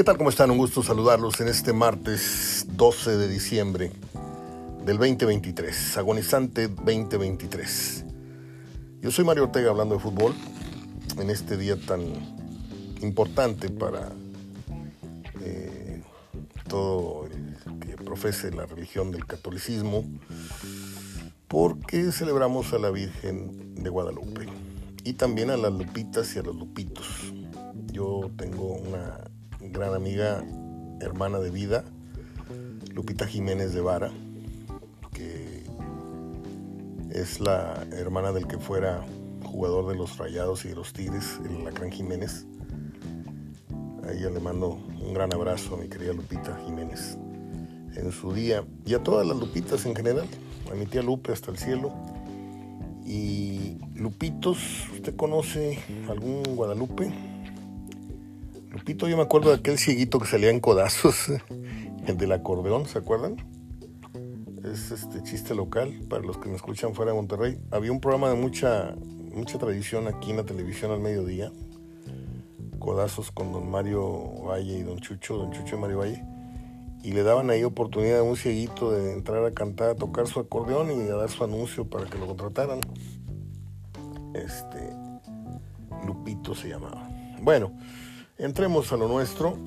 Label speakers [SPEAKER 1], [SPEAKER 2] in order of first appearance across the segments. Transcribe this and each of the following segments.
[SPEAKER 1] ¿Qué tal? ¿Cómo están? Un gusto saludarlos en este martes 12 de diciembre del 2023, agonizante 2023. Yo soy Mario Ortega hablando de fútbol en este día tan importante para eh, todo el que profese la religión del catolicismo, porque celebramos a la Virgen de Guadalupe y también a las Lupitas y a los Lupitos. Yo tengo una gran amiga, hermana de vida, Lupita Jiménez de Vara, que es la hermana del que fuera jugador de los Rayados y de los Tigres, el Lacrán Jiménez. A ella le mando un gran abrazo a mi querida Lupita Jiménez en su día y a todas las Lupitas en general, a mi tía Lupe hasta el cielo. Y Lupitos, ¿usted conoce algún Guadalupe? Lupito, yo me acuerdo de aquel cieguito que salía en codazos, el del acordeón, ¿se acuerdan? Es este chiste local para los que me escuchan fuera de Monterrey. Había un programa de mucha, mucha tradición aquí en la televisión al mediodía. Codazos con don Mario Valle y don Chucho, don Chucho y Mario Valle. Y le daban ahí oportunidad a un cieguito de entrar a cantar, a tocar su acordeón y a dar su anuncio para que lo contrataran. Este, Lupito se llamaba. Bueno, Entremos a lo nuestro.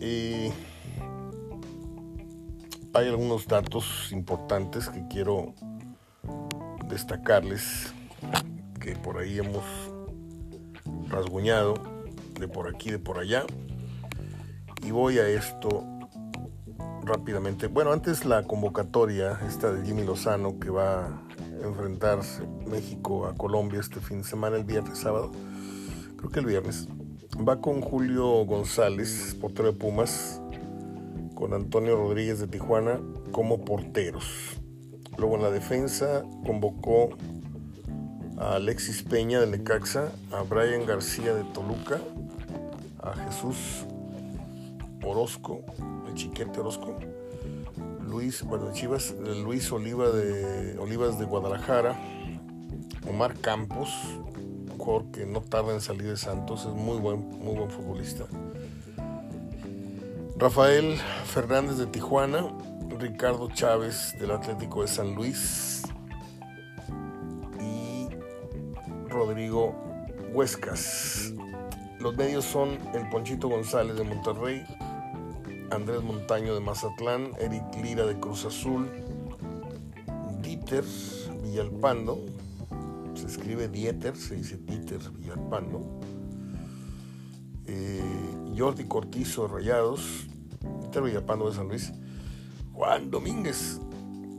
[SPEAKER 1] hay algunos datos importantes que quiero destacarles, que por ahí hemos rasguñado, de por aquí, de por allá. Y voy a esto rápidamente. Bueno, antes la convocatoria, esta de Jimmy Lozano, que va a enfrentarse México a Colombia este fin de semana, el viernes, sábado. Creo que el viernes Va con Julio González, portero de Pumas, con Antonio Rodríguez de Tijuana como porteros. Luego en la defensa convocó a Alexis Peña de Necaxa, a Brian García de Toluca, a Jesús Orozco, el chiquete Orozco, Luis, bueno, Chivas, Luis Oliva de Olivas de Guadalajara, Omar Campos, que no tarda en salir de Santos, es muy buen, muy buen futbolista. Rafael Fernández de Tijuana, Ricardo Chávez del Atlético de San Luis y Rodrigo Huescas. Los medios son el Ponchito González de Monterrey, Andrés Montaño de Mazatlán, Eric Lira de Cruz Azul, Dieter Villalpando, escribe Dieter, se dice Dieter Villalpando. Eh, Jordi Cortizo Rayados, Dieter Villalpando de San Luis, Juan Domínguez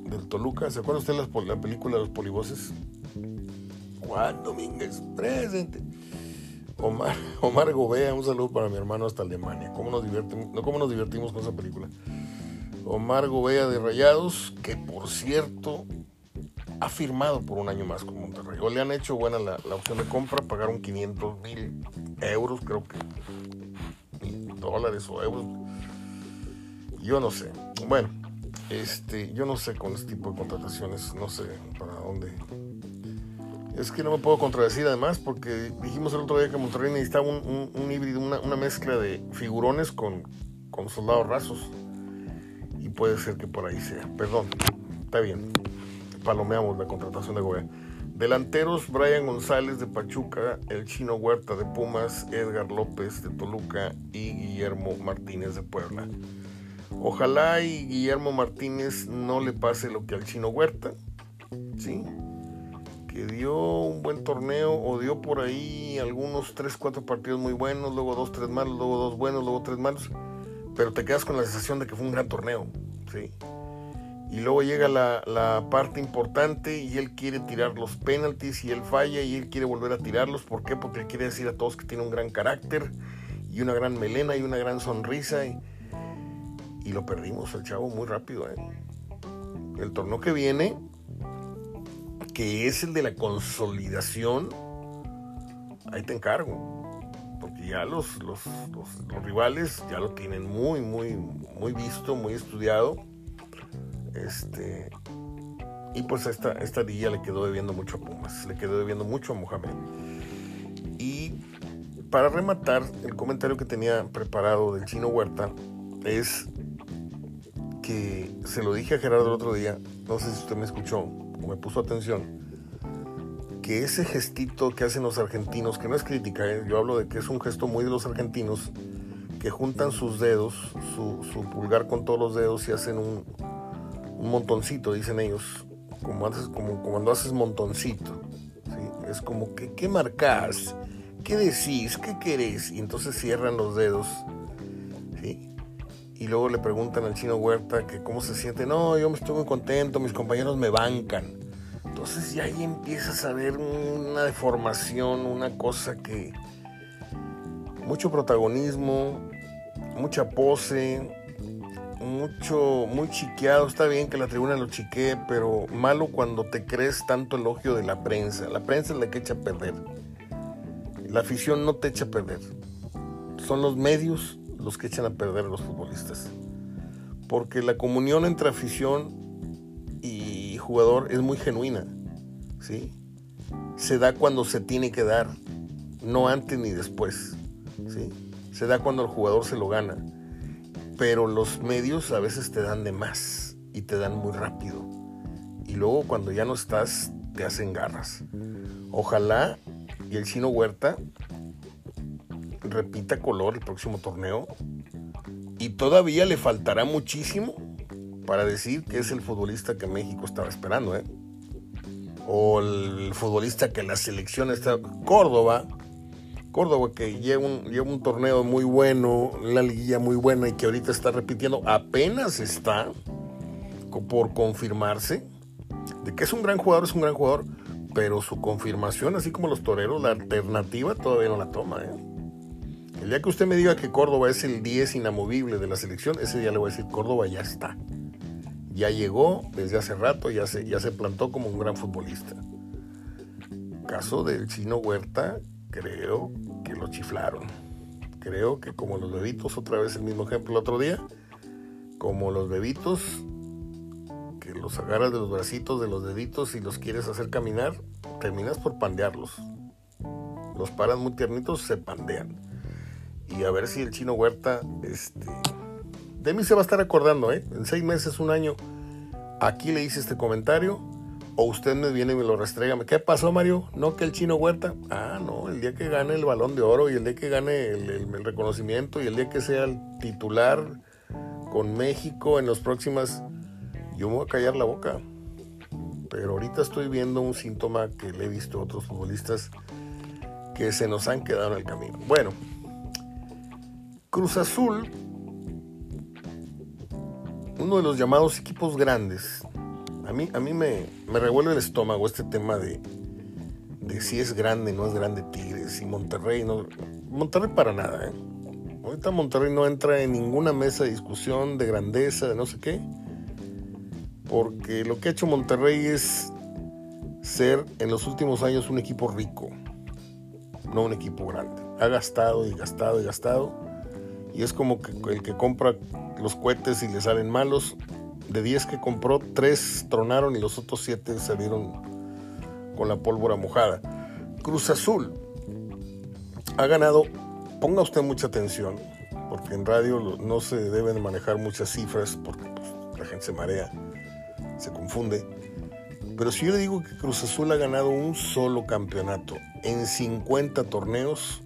[SPEAKER 1] del Toluca, ¿se acuerda usted de la película los polivoces? Juan Domínguez, presente. Omar, Omar Gobea, un saludo para mi hermano hasta Alemania. ¿Cómo nos, divertimos, ¿Cómo nos divertimos con esa película? Omar Gobea de Rayados, que por cierto ha firmado por un año más con Monterrey. O le han hecho buena la, opción de compra, pagaron 500 mil euros, creo que dólares o euros. Yo no sé. Bueno, este, yo no sé con este tipo de contrataciones, no sé para dónde. Es que no me puedo contradecir además porque dijimos el otro día que Monterrey necesitaba un, híbrido, una, una, mezcla de figurones con, con soldados rasos. Y puede ser que por ahí sea. Perdón, está bien palomeamos la contratación de Goya. Delanteros, Brian González de Pachuca, el Chino Huerta de Pumas, Edgar López de Toluca y Guillermo Martínez de Puebla. Ojalá y Guillermo Martínez no le pase lo que al Chino Huerta, ¿sí? que dio un buen torneo o dio por ahí algunos 3, 4 partidos muy buenos, luego 2, 3 malos, luego 2 buenos, luego 3 malos, pero te quedas con la sensación de que fue un gran torneo. ¿sí? Y luego llega la, parte importante y él quiere tirar los penaltis y él falla y él quiere volver a tirarlos. ¿Por qué? Porque él quiere decir a todos que tiene un gran carácter y una gran melena y una gran sonrisa y, lo perdimos el chavo muy rápido. ¿eh? El torneo que viene, que es el de la consolidación, ahí te encargo. Porque ya los, los, los rivales ya lo tienen muy, muy, muy visto, muy estudiado este, y pues esta, esta día le quedó debiendo mucho a Pumas, le quedó debiendo mucho a Mohamed. Y para rematar, el comentario que tenía preparado del chino Huerta es que se lo dije a Gerardo el otro día, no sé si usted me escuchó o me puso atención, que ese gestito que hacen los argentinos, que no es crítica, ¿eh? yo hablo de que es un gesto muy de los argentinos, que juntan sus dedos, su, pulgar con todos los dedos y hacen un, un montoncito, dicen ellos, como, haces, como, cuando haces montoncito. Es como que, ¿qué marcas? ¿Qué decís? ¿Qué querés? Y entonces cierran los dedos. Y luego le preguntan al chino Huerta que cómo se siente. No, yo me estoy muy contento, mis compañeros me bancan. Entonces ya ahí empiezas a ver una deformación, una cosa que... Mucho protagonismo, mucha pose, mucho, muy chiqueado. Está bien que la tribuna lo chiquee, pero malo cuando te crees tanto elogio de la prensa. La prensa es la que echa a perder. La afición no te echa a perder. Son los medios los que echan a perder a los futbolistas. Porque la comunión entre afición y jugador es muy genuina. ¿sí? Se da cuando se tiene que dar, no antes ni después. ¿sí? Se da cuando el jugador se lo gana pero los medios a veces te dan de más y te dan muy rápido. Y luego cuando ya no estás, te hacen garras. Ojalá y el chino Huerta repita color el próximo torneo. Y todavía le faltará muchísimo para decir que es el futbolista que México estaba esperando. ¿eh? O el futbolista que la selección está... Córdoba Córdoba, que lleva un, torneo muy bueno, la liguilla muy buena y que ahorita está repitiendo, apenas está por confirmarse de que es un gran jugador, es un gran jugador, pero su confirmación, así como los toreros, la alternativa todavía no la toma. ¿eh? El día que usted me diga que Córdoba es el 10 inamovible de la selección, ese día le voy a decir, Córdoba ya está. Ya llegó desde hace rato, ya se, ya se plantó como un gran futbolista. Caso del chino Huerta, creo que lo chiflaron. Creo que como los bebitos, otra vez el mismo ejemplo el otro día, como los bebitos, que los agarras de los bracitos, de los deditos y los quieres hacer caminar, terminas por pandearlos. Los paras muy tiernitos, se pandean. Y a ver si el chino Huerta, este, de mí se va a estar acordando, ¿eh? En seis meses, un año, aquí le hice este comentario o usted me viene y me lo restrega. ¿Qué pasó, Mario? ¿No que el chino Huerta? Ah, no, el día que gane el balón de oro y el día que gane el, reconocimiento y el día que sea el titular con México en los próximas, yo me voy a callar la boca. Pero ahorita estoy viendo un síntoma que le he visto a otros futbolistas que se nos han quedado en el camino. Bueno, Cruz Azul, uno de los llamados equipos grandes a mí, a mí me, revuelve el estómago este tema de, de si es grande, no es grande Tigres, y Monterrey no. Monterrey para nada, ¿eh? Ahorita Monterrey no entra en ninguna mesa de discusión de grandeza, de no sé qué. Porque lo que ha hecho Monterrey es ser en los últimos años un equipo rico, no un equipo grande. Ha gastado y gastado y gastado. Y es como que el que compra los cohetes y le salen malos, de 10 que compró, 3 tronaron y los otros 7 salieron con la pólvora mojada. Cruz Azul ha ganado, ponga usted mucha atención, porque en radio no se deben manejar muchas cifras porque pues, la gente se marea, se confunde. Pero si yo le digo que Cruz Azul ha ganado un solo campeonato en 50 torneos,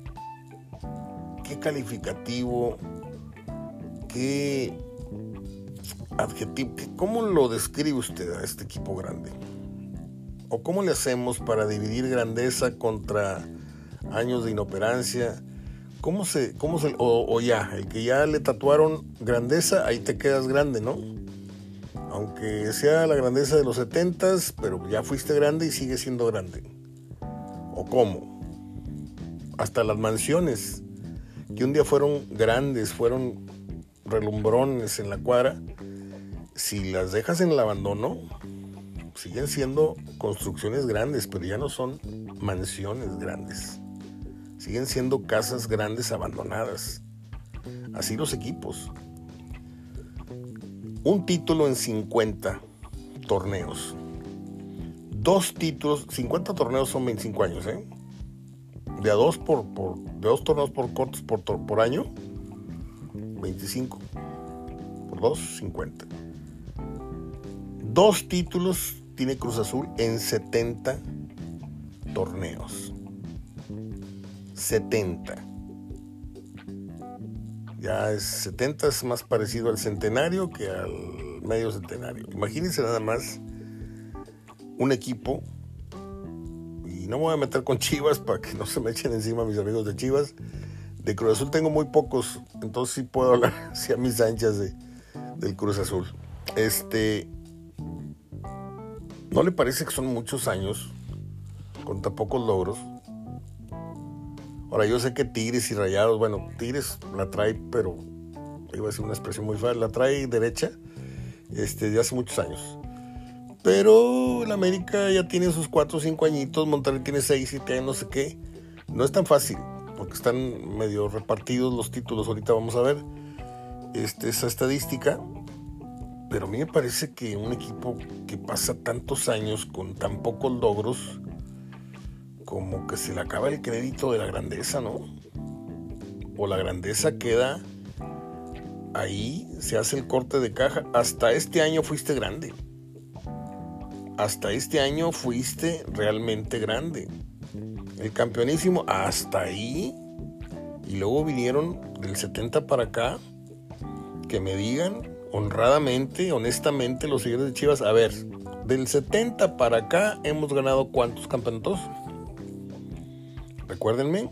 [SPEAKER 1] qué calificativo, qué adjetivo, ¿cómo lo describe usted a este equipo grande? ¿O cómo le hacemos para dividir grandeza contra años de inoperancia? ¿Cómo se, cómo se, o, ya, el que ya le tatuaron grandeza, ahí te quedas grande, ¿no? Aunque sea la grandeza de los setentas, pero ya fuiste grande y sigue siendo grande. ¿O cómo? Hasta las mansiones, que un día fueron grandes, fueron relumbrones en la cuadra, si las dejas en el abandono, siguen siendo construcciones grandes, pero ya no son mansiones grandes. Siguen siendo casas grandes abandonadas. Así los equipos. Un título en 50 torneos. Dos títulos, 50 torneos son 25 años, ¿eh? de dos por, por de dos torneos por cortos por, por año, 25. Por dos, 50. Dos títulos tiene Cruz Azul en 70 torneos. 70. Ya es 70 es más parecido al centenario que al medio centenario. Imagínense nada más un equipo y no me voy a meter con Chivas para que no se me echen encima mis amigos de Chivas. De Cruz Azul tengo muy pocos, entonces sí puedo hablar a mis anchas de, del Cruz Azul. Este, ¿no le parece que son muchos años con tan pocos logros? Ahora yo sé que Tigres y Rayados, bueno, Tigres la trae, pero iba a decir una expresión muy fácil, la trae derecha este, de hace muchos años. Pero el América ya tiene sus 4 o 5 añitos, Monterrey tiene 6, 7 años, no sé qué. No es tan fácil, porque están medio repartidos los títulos. Ahorita vamos a ver este, esa estadística. Pero a mí me parece que un equipo que pasa tantos años con tan pocos logros, como que se le acaba el crédito de la grandeza, ¿no? O la grandeza queda ahí, se hace el corte de caja. Hasta este año fuiste grande hasta este año fuiste realmente grande. El campeonísimo, hasta ahí. Y luego vinieron del 70 para acá. Que me digan honradamente, honestamente, los seguidores de Chivas. A ver, del 70 para acá hemos ganado cuántos campeonatos? Recuérdenme.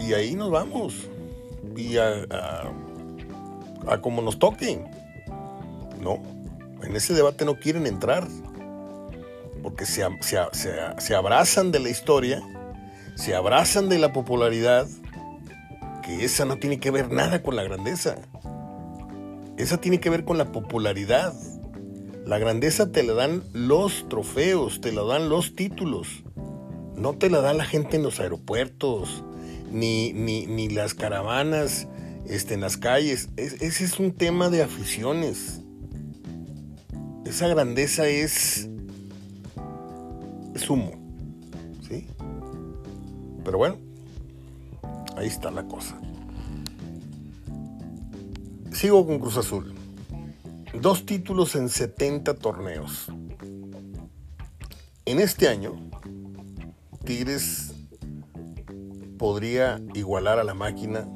[SPEAKER 1] Y ahí nos vamos. Y a, a, como nos toque. No en ese debate no quieren entrar, porque se, se, abrazan de la historia, se abrazan de la popularidad, que esa no tiene que ver nada con la grandeza. Esa tiene que ver con la popularidad. La grandeza te la dan los trofeos, te la dan los títulos. No te la da la gente en los aeropuertos, ni, ni, las caravanas este, en las calles. ese es un tema de aficiones esa grandeza es, es humo, ¿sí? Pero bueno, ahí está la cosa. Sigo con Cruz Azul. Dos títulos en 70 torneos. En este año, Tigres podría igualar a la máquina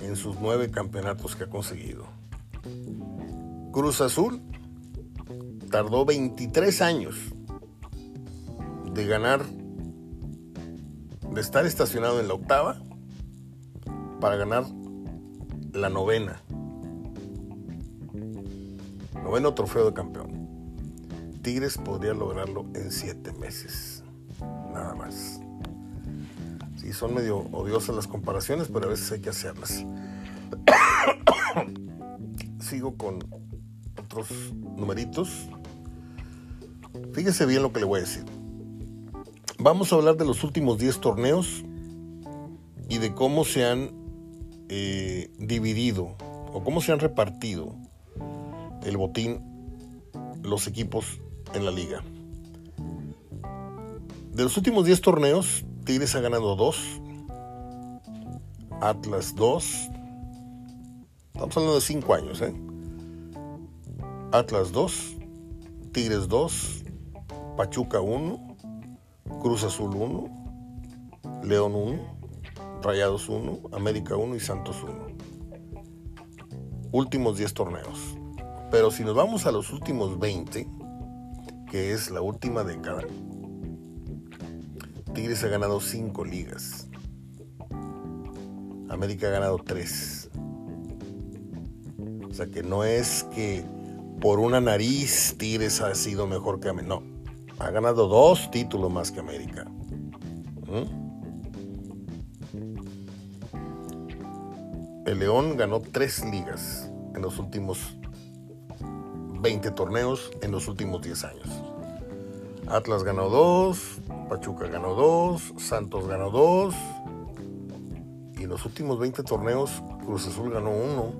[SPEAKER 1] en sus nueve campeonatos que ha conseguido. Cruz Azul tardó 23 años de ganar, de estar estacionado en la octava para ganar la novena. Noveno trofeo de campeón. Tigres podría lograrlo en siete meses. Nada más. Sí, son medio odiosas las comparaciones, pero a veces hay que hacerlas. Sigo con otros numeritos. Fíjese bien lo que le voy a decir. Vamos a hablar de los últimos 10 torneos y de cómo se han eh, dividido o cómo se han repartido el botín los equipos en la liga. De los últimos 10 torneos, Tigres ha ganado 2, Atlas 2, estamos hablando de 5 años, ¿eh? Atlas 2, Tigres 2, Pachuca 1, Cruz Azul 1, León 1, Rayados 1, América 1 y Santos 1. Últimos 10 torneos. Pero si nos vamos a los últimos 20, que es la última década, Tigres ha ganado 5 ligas. América ha ganado 3. O sea que no es que por una nariz Tigres ha sido mejor que América. No, ha ganado dos títulos más que América. ¿Mm? El León ganó tres ligas en los últimos 20 torneos en los últimos 10 años. Atlas ganó dos, Pachuca ganó dos, Santos ganó dos. Y en los últimos 20 torneos, Cruz Azul ganó uno,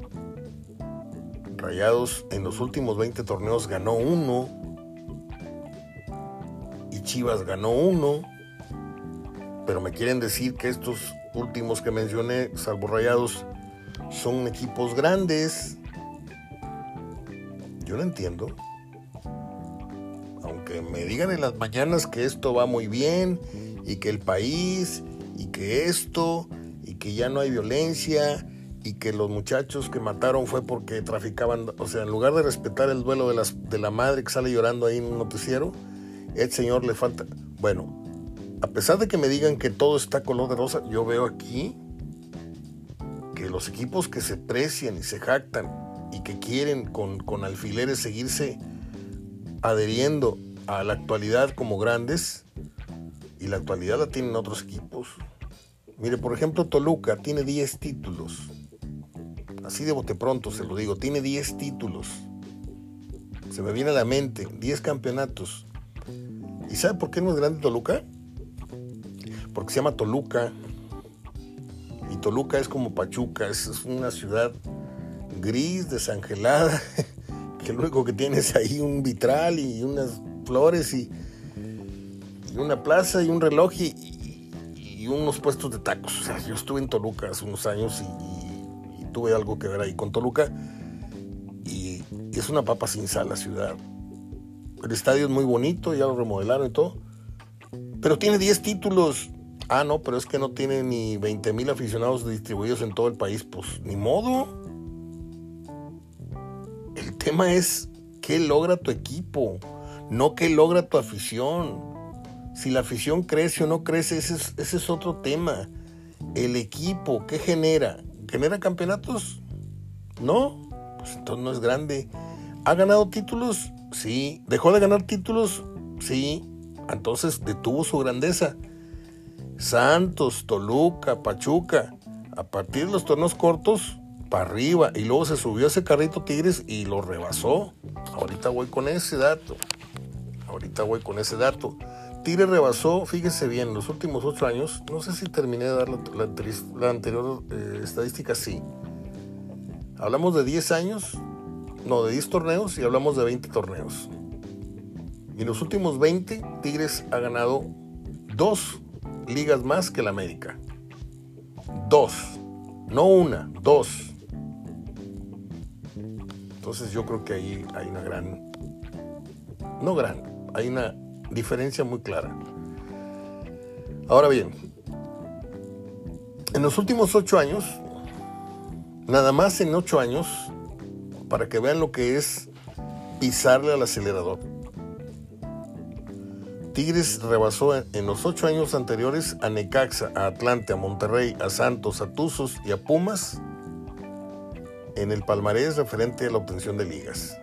[SPEAKER 1] Rayados en los últimos 20 torneos ganó uno. Chivas ganó uno, pero me quieren decir que estos últimos que mencioné, salvo Rayados, son equipos grandes. Yo no entiendo. Aunque me digan en las mañanas que esto va muy bien y que el país y que esto y que ya no hay violencia y que los muchachos que mataron fue porque traficaban, o sea, en lugar de respetar el duelo de, de la madre que sale llorando ahí en un noticiero, el señor le falta, bueno, a pesar de que me digan que todo está color de rosa, yo veo aquí que los equipos que se precian y se jactan y que quieren con, con alfileres seguirse adheriendo a la actualidad como grandes, y la actualidad la tienen otros equipos. Mire, por ejemplo, Toluca tiene 10 títulos. Así de bote pronto se lo digo, tiene 10 títulos. Se me viene a la mente, 10 campeonatos. ¿Y sabe por qué no es grande Toluca? Porque se llama Toluca. Y Toluca es como Pachuca, es, una ciudad gris, desangelada, que lo único que tiene es ahí un vitral y unas flores y, una plaza y un reloj y, y, unos puestos de tacos. O sea, yo estuve en Toluca hace unos años y, tuve algo que ver ahí con Toluca. Y, es una papa sin sal la ciudad. El estadio es muy bonito, ya lo remodelaron y todo. Pero tiene 10 títulos. Ah, no, pero es que no tiene ni 20 mil aficionados distribuidos en todo el país. Pues ni modo. El tema es qué logra tu equipo, no qué logra tu afición. Si la afición crece o no crece, ese es, ese es otro tema. El equipo, ¿qué genera? ¿Genera campeonatos? No, pues entonces no es grande. ¿Ha ganado títulos? Sí. ¿Dejó de ganar títulos? Sí. Entonces detuvo su grandeza. Santos, Toluca, Pachuca, a partir de los torneos cortos, para arriba. Y luego se subió ese carrito Tigres y lo rebasó. Ahorita voy con ese dato. Ahorita voy con ese dato. Tigre rebasó, fíjese bien, los últimos ocho años, no sé si terminé de dar la, anterior eh, estadística, sí. Hablamos de 10 años, no, de 10 torneos y hablamos de 20 torneos. Y en los últimos 20, Tigres ha ganado dos ligas más que la América. Dos. No una, dos. Entonces yo creo que ahí hay una gran, no gran, hay una diferencia muy clara. Ahora bien, en los últimos ocho años, nada más en ocho años, para que vean lo que es pisarle al acelerador. Tigres rebasó en los ocho años anteriores a Necaxa, a Atlante, a Monterrey, a Santos, a Tuzos y a Pumas en el palmarés referente a la obtención de ligas.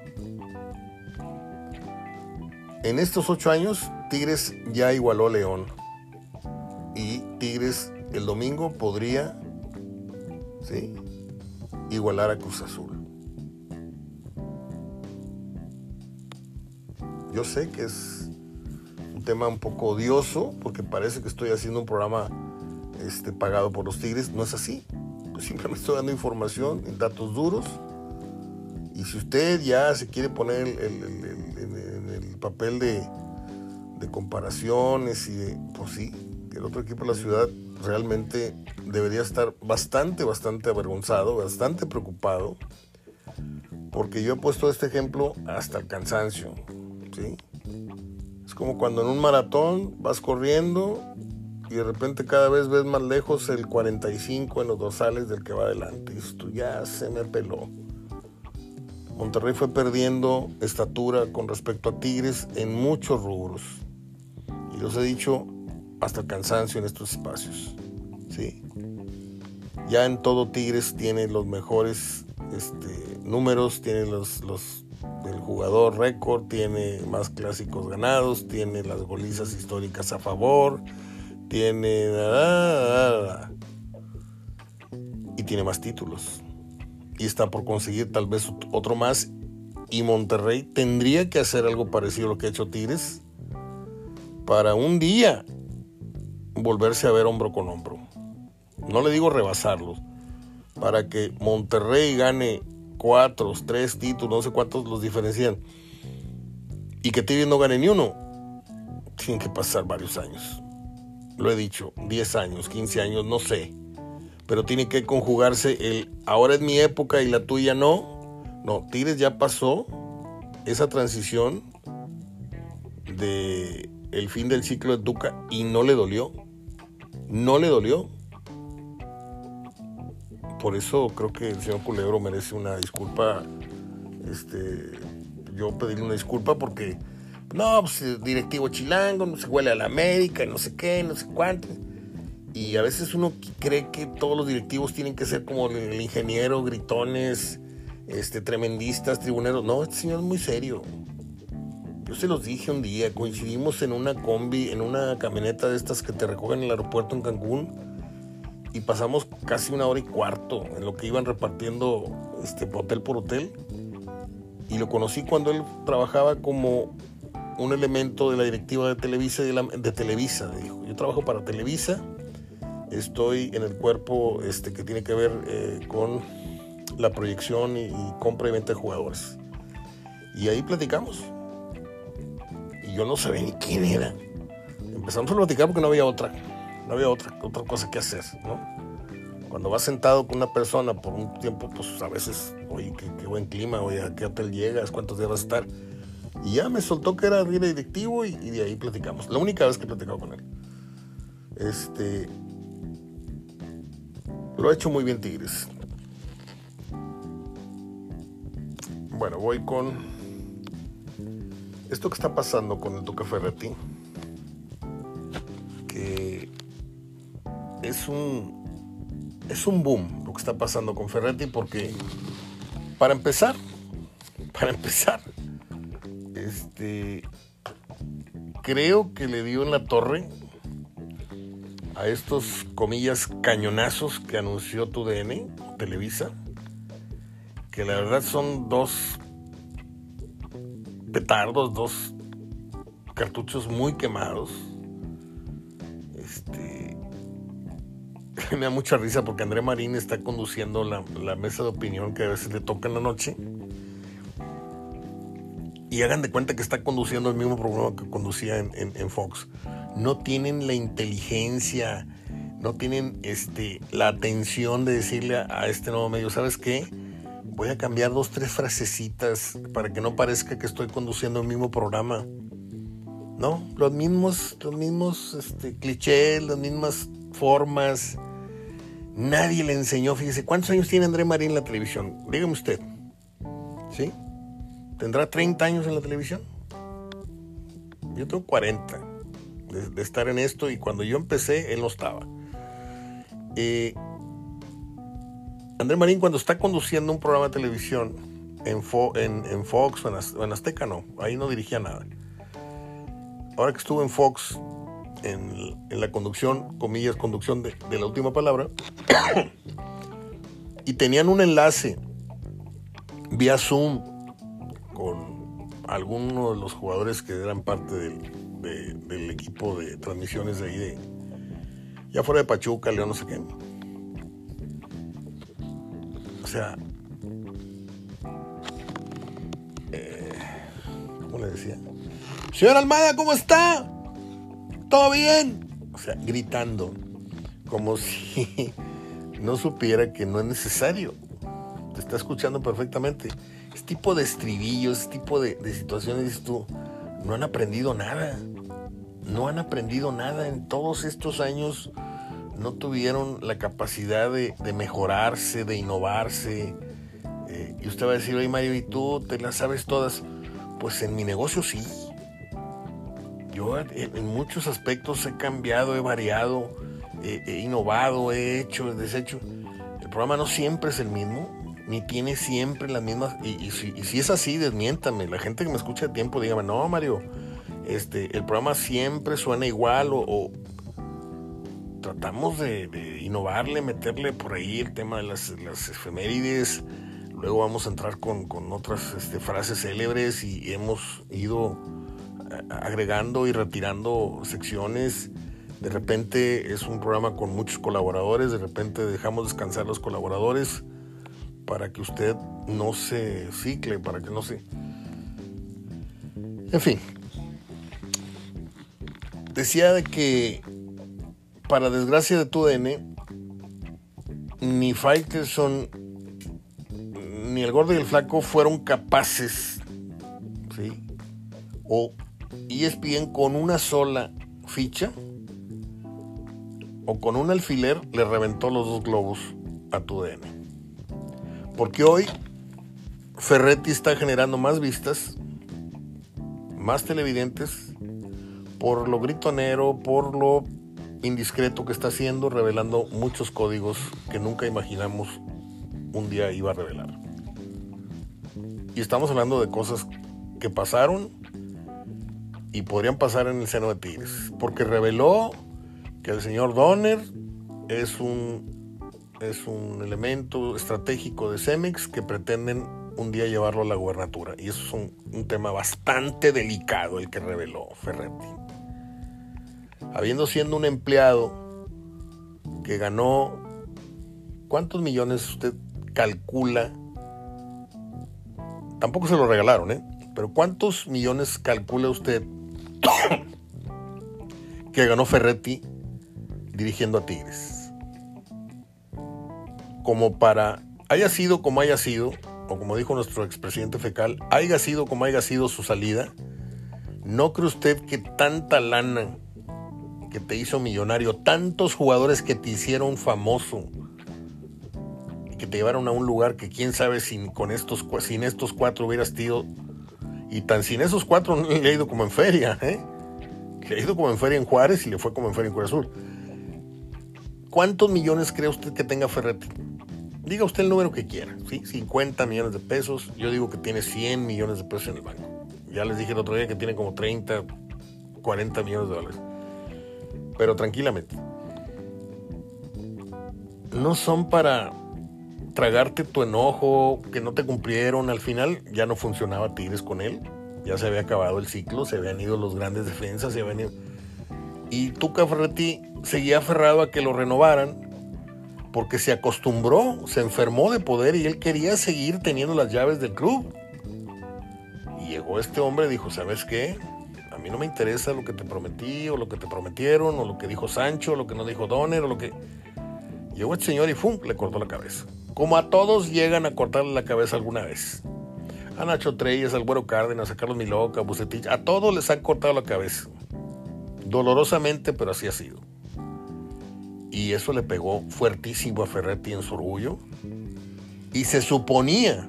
[SPEAKER 1] En estos ocho años, Tigres ya igualó a León. Y Tigres el domingo podría ¿sí? igualar a Cruz Azul. Yo sé que es un tema un poco odioso porque parece que estoy haciendo un programa este, pagado por los Tigres. No es así. simplemente estoy dando información, datos duros. Y si usted ya se quiere poner el papel de, comparaciones y de, pues sí, el otro equipo de la ciudad realmente debería estar bastante, bastante avergonzado, bastante preocupado, porque yo he puesto este ejemplo hasta el cansancio, Es como cuando en un maratón vas corriendo y de repente cada vez ves más lejos el 45 en los dorsales del que va adelante. Y esto ya se me peló. Monterrey fue perdiendo estatura con respecto a Tigres en muchos rubros. Y los he dicho hasta el cansancio en estos espacios. ¿sí? Ya en todo Tigres tiene los mejores este, números, tiene los, los el jugador récord, tiene más clásicos ganados, tiene las golizas históricas a favor, tiene... y tiene más títulos y está por conseguir tal vez otro más. Y Monterrey tendría que hacer algo parecido a lo que ha hecho Tigres para un día volverse a ver hombro con hombro. No le digo rebasarlos, para que Monterrey gane cuatro, tres títulos, no sé cuántos los diferencian, y que Tigres no gane ni uno. tienen que pasar varios años. Lo he dicho, 10 años, 15 años, no sé. Pero tiene que conjugarse el ahora es mi época y la tuya no. No, Tigres ya pasó esa transición de el fin del ciclo de Tuca y no le dolió. No le dolió. Por eso creo que el señor Culebro merece una disculpa. Este, yo pedirle una disculpa porque no, pues directivo chilango, no se huele a la América, no sé qué, no sé cuánto. Y a veces uno cree que todos los directivos tienen que ser como el ingeniero, gritones, este, tremendistas, tribuneros. No, este señor es muy serio. Yo se los dije un día, coincidimos en una combi, en una camioneta de estas que te recogen en el aeropuerto en Cancún y pasamos casi una hora y cuarto en lo que iban repartiendo este, hotel por hotel. Y lo conocí cuando él trabajaba como un elemento de la directiva de Televisa. De, Televisa, dijo. Yo trabajo para Televisa, estoy en el cuerpo este, que tiene que ver eh, con la proyección y, y compra y venta de jugadores. Y ahí platicamos yo no sabía ni quién era. Empezamos a platicar porque no había otra, no había otra, otra cosa que hacer, ¿no? Cuando vas sentado con una persona por un tiempo, pues a veces, oye, qué, buen clima, oye, ¿a qué hotel llegas? ¿Cuántos días vas a estar? Y ya me soltó que era directivo y, y de ahí platicamos. La única vez que he platicado con él. Este. Lo ha hecho muy bien Tigres. Bueno, voy con esto que está pasando con el Tuca Ferretti, que es un, es un boom lo que está pasando con Ferretti porque, para empezar, para empezar, este, creo que le dio en la torre a estos, comillas, cañonazos que anunció tu DN, Televisa, que la verdad son dos petardos, dos cartuchos muy quemados. Este. Me da mucha risa porque André Marín está conduciendo la, mesa de opinión que a veces le toca en la noche. Y hagan de cuenta que está conduciendo el mismo programa que conducía en, en Fox. No tienen la inteligencia, no tienen este, la atención de decirle a, a este nuevo medio, ¿sabes qué? voy a cambiar dos, tres frasecitas para que no parezca que estoy conduciendo el mismo programa. ¿No? Los mismos, los mismos este, clichés, las mismas formas. Nadie le enseñó, fíjese, ¿cuántos años tiene André Marín en la televisión? Dígame usted. ¿Sí? ¿Tendrá 30 años en la televisión? Yo tengo 40 de, estar en esto y cuando yo empecé, él no estaba. Eh, André Marín cuando está conduciendo un programa de televisión en, Fox o en, Azteca no, ahí no dirigía nada. Ahora que estuvo en Fox, en, la conducción, comillas, conducción de, la última palabra, y tenían un enlace vía Zoom con algunos de los jugadores que eran parte del, del equipo de transmisiones de ahí, de, ya fuera de Pachuca, León, no sé qué o sea, eh, ¿cómo le decía? Señor Almada, ¿cómo está? ¿Todo bien? O sea, gritando, como si no supiera que no es necesario. Te está escuchando perfectamente. Este tipo de estribillos, este tipo de, situaciones, tú, no han aprendido nada. No han aprendido nada en todos estos años no tuvieron la capacidad de, mejorarse, de innovarse. Eh, y usted va a decir, oye Mario, ¿y tú te las sabes todas? Pues en mi negocio sí. Yo en muchos aspectos he cambiado, he variado, he innovado, he hecho, he deshecho. El programa no siempre es el mismo, ni tiene siempre las mismas. Y, si, es así, desmiéntame. La gente que me escucha a tiempo, dígame, no, Mario, este, el programa siempre suena igual o tratamos de, innovarle, meterle por ahí el tema de las, efemérides. Luego vamos a entrar con, otras este, frases célebres y hemos ido agregando y retirando secciones. De repente es un programa con muchos colaboradores, de repente dejamos descansar los colaboradores para que usted no se cicle, para que no se... En fin, decía de que, para desgracia de tu DN, ni Faitelson ni el gordo y el flaco fueron capaces, ¿sí? O ESPN con una sola ficha o con un alfiler le reventó los dos globos a tu DN. Porque hoy Ferretti está generando más vistas, más televidentes, por lo gritonero, por lo indiscreto que está haciendo, revelando muchos códigos que nunca imaginamos un día iba a revelar. Y estamos hablando de cosas que pasaron y podrían pasar en el seno de Tigres. Porque reveló que el señor Donner es un, es un elemento estratégico de Cemex que pretenden un día llevarlo a la gubernatura. Y eso es un, un tema bastante delicado el que reveló Ferretti habiendo siendo un empleado que ganó, ¿cuántos millones usted calcula? Tampoco se lo regalaron, ¿eh? Pero ¿cuántos millones calcula usted que ganó Ferretti dirigiendo a Tigres? Como para, haya sido como haya sido, o como dijo nuestro expresidente fecal, haya sido como haya sido su salida, ¿no cree usted que tanta lana que te hizo millonario, tantos jugadores que te hicieron famoso que te llevaron a un lugar que quién sabe sin, con estos, sin estos cuatro hubieras ido. Y tan sin esos cuatro le ha ido como en feria, ¿eh? Le ha ido como en feria en Juárez y le fue como en feria en Cruz Azul. ¿Cuántos millones cree usted que tenga Ferretti? Diga usted el número que quiera, ¿sí? 50 millones de pesos. Yo digo que tiene 100 millones de pesos en el banco. Ya les dije el otro día que tiene como 30, 40 millones de dólares pero tranquilamente. No son para tragarte tu enojo, que no te cumplieron. Al final ya no funcionaba Tigres con él. Ya se había acabado el ciclo, se habían ido los grandes defensas, se habían ido. Y Tuca Ferretti seguía aferrado a que lo renovaran porque se acostumbró, se enfermó de poder y él quería seguir teniendo las llaves del club. Y llegó este hombre y dijo, ¿sabes qué? A mí no me interesa lo que te prometí, o lo que te prometieron, o lo que dijo Sancho, o lo que no dijo Donner, o lo que. Llegó este señor y ¡fum! le cortó la cabeza. Como a todos llegan a cortarle la cabeza alguna vez. A Nacho Treyes, al Güero Cárdenas, a Carlos Miloca, a Bucetich, a todos les han cortado la cabeza. Dolorosamente, pero así ha sido. Y eso le pegó fuertísimo a Ferretti en su orgullo. Y se suponía,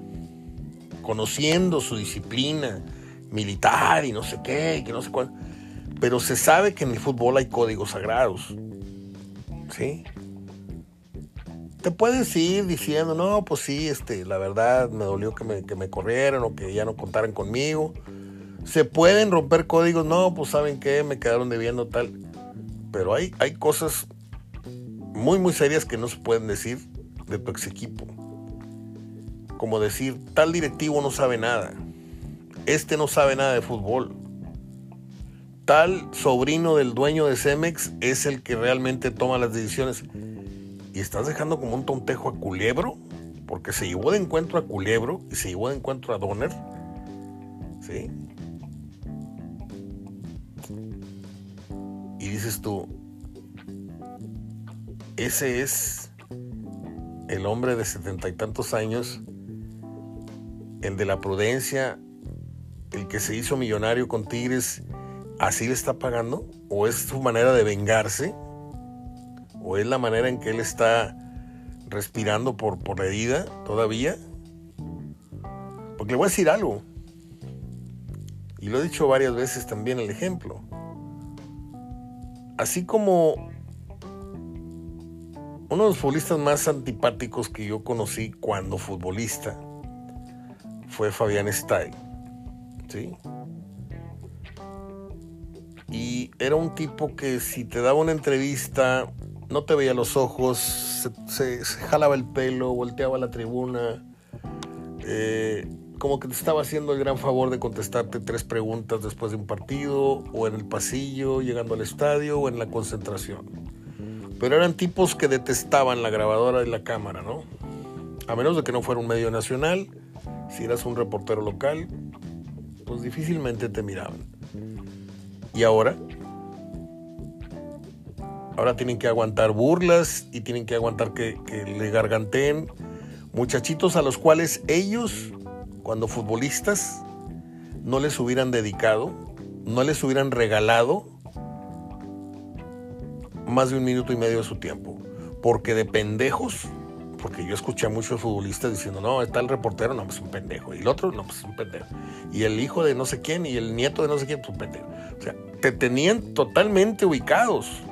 [SPEAKER 1] conociendo su disciplina, militar y no sé qué, y que no sé cuál. Pero se sabe que en el fútbol hay códigos sagrados. ¿Sí? Te puedes ir diciendo, no, pues sí, este, la verdad me dolió que me, que me corrieran o que ya no contaran conmigo. Se pueden romper códigos, no, pues saben qué, me quedaron debiendo tal. Pero hay, hay cosas muy, muy serias que no se pueden decir de tu ex equipo. Como decir, tal directivo no sabe nada este no sabe nada de fútbol. Tal sobrino del dueño de Cemex es el que realmente toma las decisiones. Y estás dejando como un tontejo a Culebro, porque se llevó de encuentro a Culebro y se llevó de encuentro a Donner. ¿Sí? Y dices tú, ese es el hombre de setenta y tantos años, el de la prudencia, el que se hizo millonario con Tigres, así le está pagando? ¿O es su manera de vengarse? ¿O es la manera en que él está respirando por, por la herida todavía? Porque le voy a decir algo. Y lo he dicho varias veces también el ejemplo. Así como uno de los futbolistas más antipáticos que yo conocí cuando futbolista fue Fabián Stay ¿sí? Y era un tipo que si te daba una entrevista, no te veía los ojos, se, jalaba el pelo, volteaba la tribuna, eh, como que te estaba haciendo el gran favor de contestarte tres preguntas después de un partido, o en el pasillo, llegando al estadio, o en la concentración. Pero eran tipos que detestaban la grabadora y la cámara, ¿no? A menos de que no fuera un medio nacional, si eras un reportero local, pues difícilmente te miraban. Y ahora, Ahora tienen que aguantar burlas y tienen que aguantar que, le garganteen muchachitos a los cuales ellos, cuando futbolistas, no les hubieran dedicado, no les hubieran regalado más de un minuto y medio de su tiempo. Porque de pendejos, porque yo escuché a muchos futbolistas diciendo, no, está el reportero, no, pues un pendejo. Y el otro, no, pues un pendejo. Y el hijo de no sé quién y el nieto de no sé quién, pues un pendejo. O sea, te tenían totalmente ubicados.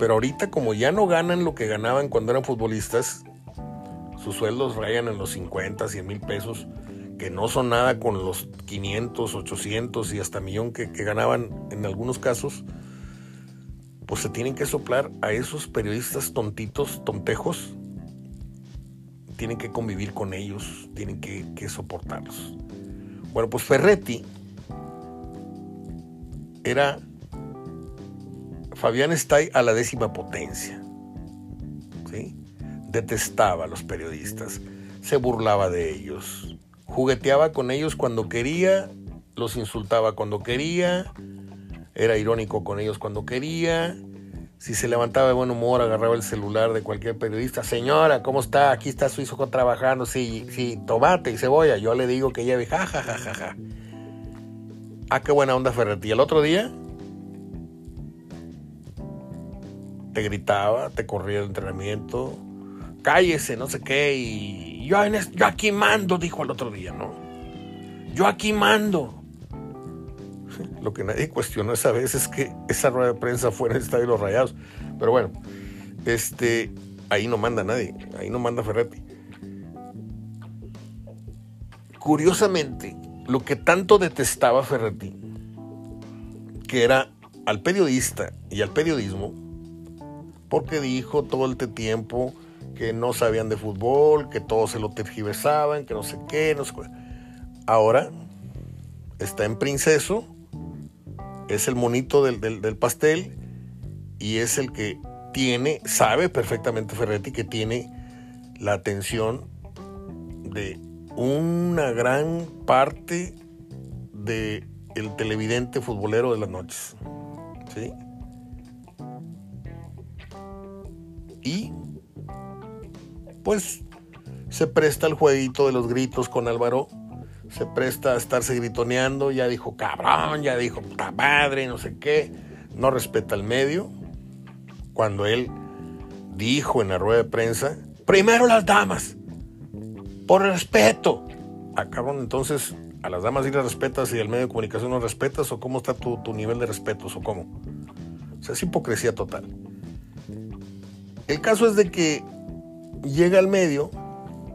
[SPEAKER 1] Pero ahorita como ya no ganan lo que ganaban cuando eran futbolistas, sus sueldos rayan en los 50, 100 mil pesos, que no son nada con los 500, 800 y hasta millón que, ganaban en algunos casos, pues se tienen que soplar a esos periodistas tontitos, tontejos, tienen que convivir con ellos, tienen que, que soportarlos. Bueno, pues Ferretti era Fabián Stay a la décima potencia. ¿sí? Detestaba a los periodistas, se burlaba de ellos, jugueteaba con ellos cuando quería, los insultaba cuando quería, era irónico con ellos cuando quería. Si se levantaba de buen humor, agarraba el celular de cualquier periodista. Señora, ¿cómo está? Aquí está su hijo trabajando. Sí, sí, tomate y cebolla. Yo le digo que lleve, ja, ja, ja, ja, ja. Ah, qué buena onda Ferretti. El otro día te gritaba, te corría el entrenamiento, cállese, no sé qué, y yo, yo aquí mando, dijo el otro día, ¿no? Yo aquí mando. Lo que nadie cuestionó esa vez es que esa rueda de prensa fue en el Estadio de los Rayados. Pero bueno, este, ahí no manda nadie, ahí no manda Ferretti. Curiosamente, lo que tanto detestaba Ferretti, que era al periodista y al periodismo, porque dijo todo el tiempo que no sabían de fútbol, que todos se lo tergiversaban, que no sé qué, no sé qué. Ahora está en Princeso, es el monito del, del, del, pastel y es el que tiene, sabe perfectamente Ferretti que tiene la atención de una gran parte del el televidente futbolero de las noches. ¿Sí? Y pues se presta el jueguito de los gritos con Álvaro. Se presta a estarse gritoneando. Ya dijo cabrón, ya dijo puta madre, no sé qué. No respeta el medio. Cuando él dijo en la rueda de prensa: primero las damas, por respeto. Ah, cabrón, entonces a las damas sí las respetas y al medio de comunicación no respetas. ¿O cómo está tu, tu nivel de respeto? ¿O cómo? Es hipocresía total. El caso es de que llega al medio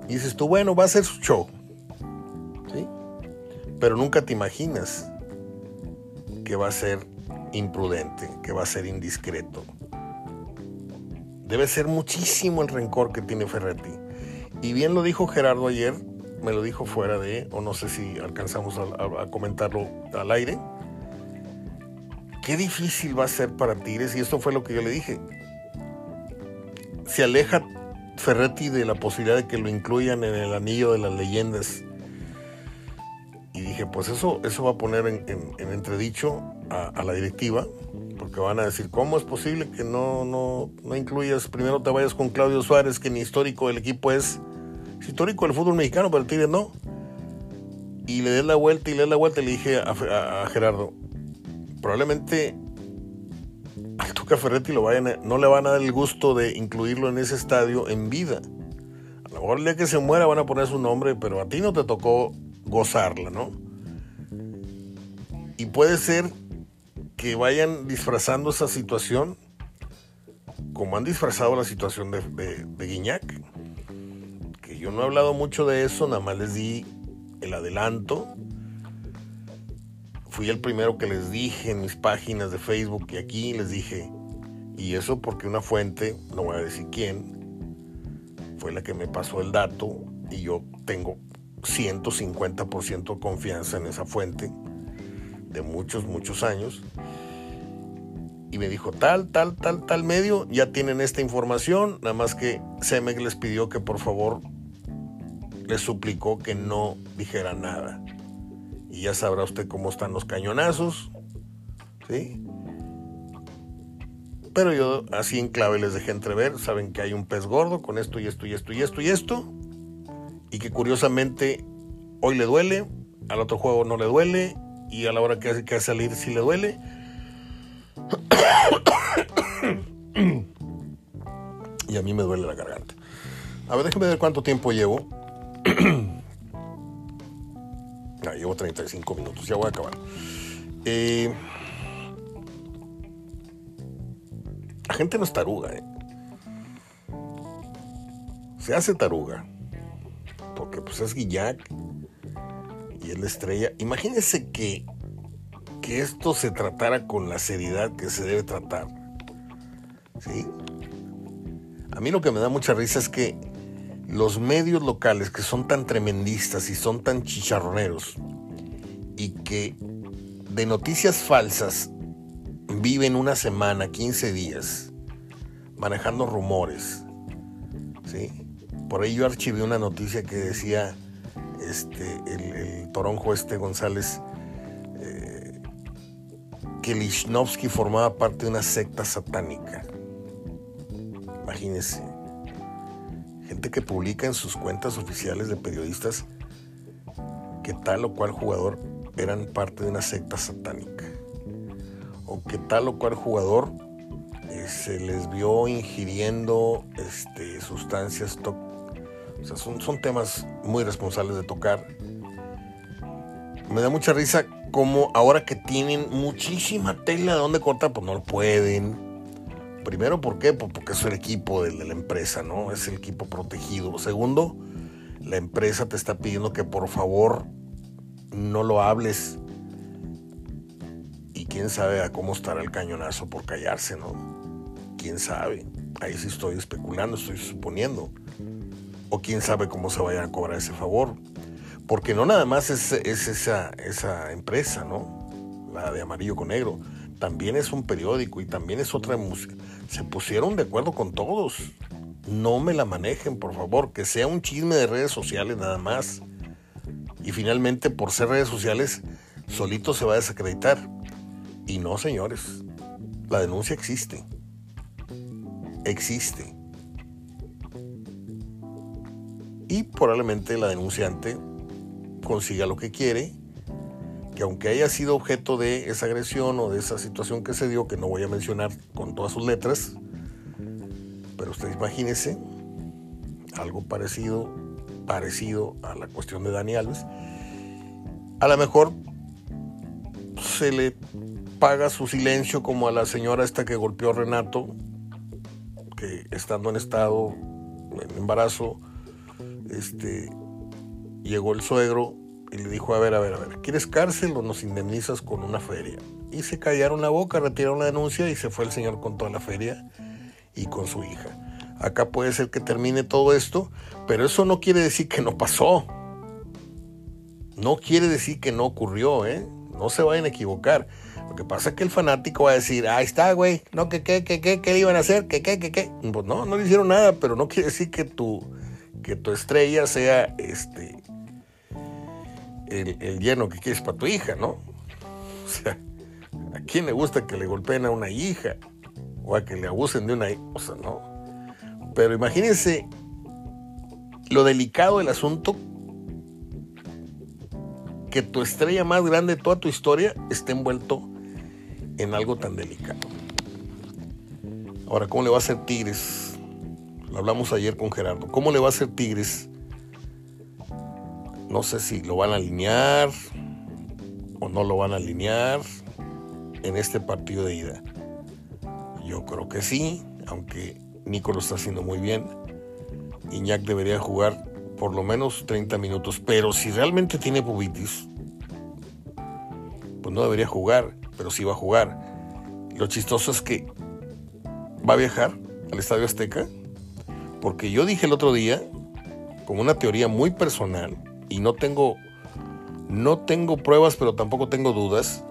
[SPEAKER 1] y dices tú, bueno, va a ser su show. ¿Sí? Pero nunca te imaginas que va a ser imprudente, que va a ser indiscreto. Debe ser muchísimo el rencor que tiene Ferretti. Y bien lo dijo Gerardo ayer, me lo dijo fuera de, o no sé si alcanzamos a, a, comentarlo al aire. Qué difícil va a ser para Tigres, y esto fue lo que yo le dije se aleja Ferretti de la posibilidad de que lo incluyan en el anillo de las leyendas. Y dije, pues eso, eso va a poner en, en, en entredicho a, la directiva, porque van a decir, ¿cómo es posible que no, no, no incluyas, primero te vayas con Claudio Suárez, que ni histórico del equipo es, es histórico del fútbol mexicano, pero el Tigre no? Y le des la vuelta y le des la vuelta y le dije a Gerardo, probablemente al Tuca Ferretti lo vayan no le van a dar el gusto de incluirlo en ese estadio en vida. A lo mejor el día que se muera van a poner su nombre, pero a ti no te tocó gozarla, ¿no? Y puede ser que vayan disfrazando esa situación como han disfrazado la situación de, de, de Guiñac. Que yo no he hablado mucho de eso, nada más les di el adelanto fui el primero que les dije en mis páginas de Facebook y aquí les dije, y eso porque una fuente, no voy a decir quién, fue la que me pasó el dato y yo tengo 150% confianza en esa fuente de muchos, muchos años. Y me dijo, tal, tal, tal, tal medio, ya tienen esta información, nada más que Cemex les pidió que por favor les suplicó que no dijera nada y ya sabrá usted cómo están los cañonazos, ¿sí? Pero yo así en clave les dejé entrever, saben que hay un pez gordo con esto y esto y esto y esto y esto. Y que curiosamente hoy le duele, al otro juego no le duele y a la hora que hace que salir sí le duele. y a mí me duele la garganta. A ver, déjenme ver cuánto tiempo llevo. llevo 35 minutos, ya voy a acabar. Eh, la gente no es taruga, ¿eh? Se hace taruga. Porque pues es Guillac y es la estrella. Imagínense que, que esto se tratara con la seriedad que se debe tratar. ¿Sí? A mí lo que me da mucha risa es que los medios locales que son tan tremendistas y son tan chicharroneros y que de noticias falsas viven una semana, 15 días, manejando rumores. ¿sí? Por ahí yo archivé una noticia que decía este, el, toronjo este González eh, que Lichnowsky formaba parte de una secta satánica. Imagínense. Gente que publica en sus cuentas oficiales de periodistas que tal o cual jugador eran parte de una secta satánica. O que tal o cual jugador eh, se les vio ingiriendo este, sustancias o sea, son, son temas muy responsables de tocar. Me da mucha risa como ahora que tienen muchísima tela de donde cortar, pues no lo pueden. Primero, ¿por qué? Pues porque es el equipo de la empresa, ¿no? Es el equipo protegido. Segundo, la empresa te está pidiendo que por favor no lo hables. Y quién sabe a cómo estará el cañonazo por callarse, ¿no? Quién sabe. Ahí sí estoy especulando, estoy suponiendo. O quién sabe cómo se vaya a cobrar ese favor. Porque no nada más es, esa empresa, ¿no? La de amarillo con negro. También es un periódico y también es otra música. Se pusieron de acuerdo con todos. No me la manejen, por favor. Que sea un chisme de redes sociales nada más y finalmente por ser redes sociales solito se va a desacreditar. Y no, señores, la denuncia existe. Existe. Y probablemente la denunciante consiga lo que quiere, que aunque haya sido objeto de esa agresión o de esa situación que se dio, que no voy a mencionar con todas sus letras, pero ustedes imagínense algo parecido parecido a la cuestión de Dani Alves, a lo mejor se le paga su silencio como a la señora esta que golpeó a Renato, que estando en estado, en embarazo, este, llegó el suegro y le dijo, a ver, a ver, a ver, ¿quieres cárcel o nos indemnizas con una feria? Y se callaron la boca, retiraron la denuncia y se fue el señor con toda la feria y con su hija. Acá puede ser que termine todo esto, pero eso no quiere decir que no pasó. No quiere decir que no ocurrió, ¿eh? No se vayan a equivocar. Lo que pasa es que el fanático va a decir, ahí está, güey, no, que qué, que qué, qué iban a hacer, que qué, que qué. Pues no, no le hicieron nada, pero no quiere decir que tu, que tu estrella sea este el, el lleno que quieres para tu hija, ¿no? O sea, ¿a quién le gusta que le golpeen a una hija? O a que le abusen de una hija, o sea, no. Pero imagínense lo delicado del asunto que tu estrella más grande de toda tu historia esté envuelto en algo tan delicado. Ahora, ¿cómo le va a hacer Tigres? Lo hablamos ayer con Gerardo. ¿Cómo le va a hacer Tigres? No sé si lo van a alinear o no lo van a alinear en este partido de ida. Yo creo que sí, aunque Nico lo está haciendo muy bien. Iñak debería jugar por lo menos 30 minutos, pero si realmente tiene pubitis, pues no debería jugar, pero sí va a jugar. Lo chistoso es que va a viajar al Estadio Azteca, porque yo dije el otro día, con una teoría muy personal, y no tengo, no tengo pruebas, pero tampoco tengo dudas,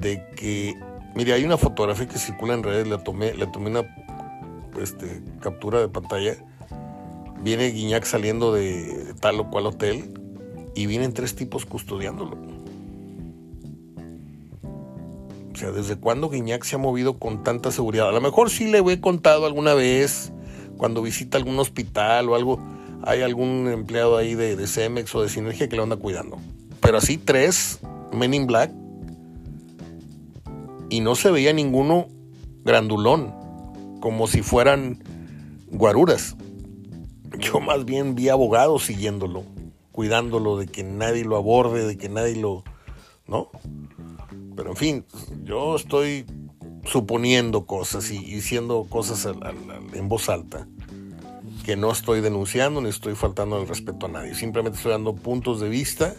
[SPEAKER 1] de que, mire, hay una fotografía que circula en redes, le tomé, le tomé una este, captura de pantalla, viene Guiñac saliendo de tal o cual hotel y vienen tres tipos custodiándolo. O sea, ¿desde cuándo Guiñac se ha movido con tanta seguridad? A lo mejor sí le he contado alguna vez cuando visita algún hospital o algo, hay algún empleado ahí de, de Cemex o de Sinergia que le anda cuidando. Pero así tres Men in Black y no se veía ninguno grandulón, como si fueran guaruras. Yo más bien vi abogados siguiéndolo, cuidándolo de que nadie lo aborde, de que nadie lo... ¿No? Pero en fin, yo estoy suponiendo cosas y diciendo cosas en voz alta que no estoy denunciando ni estoy faltando el respeto a nadie. Simplemente estoy dando puntos de vista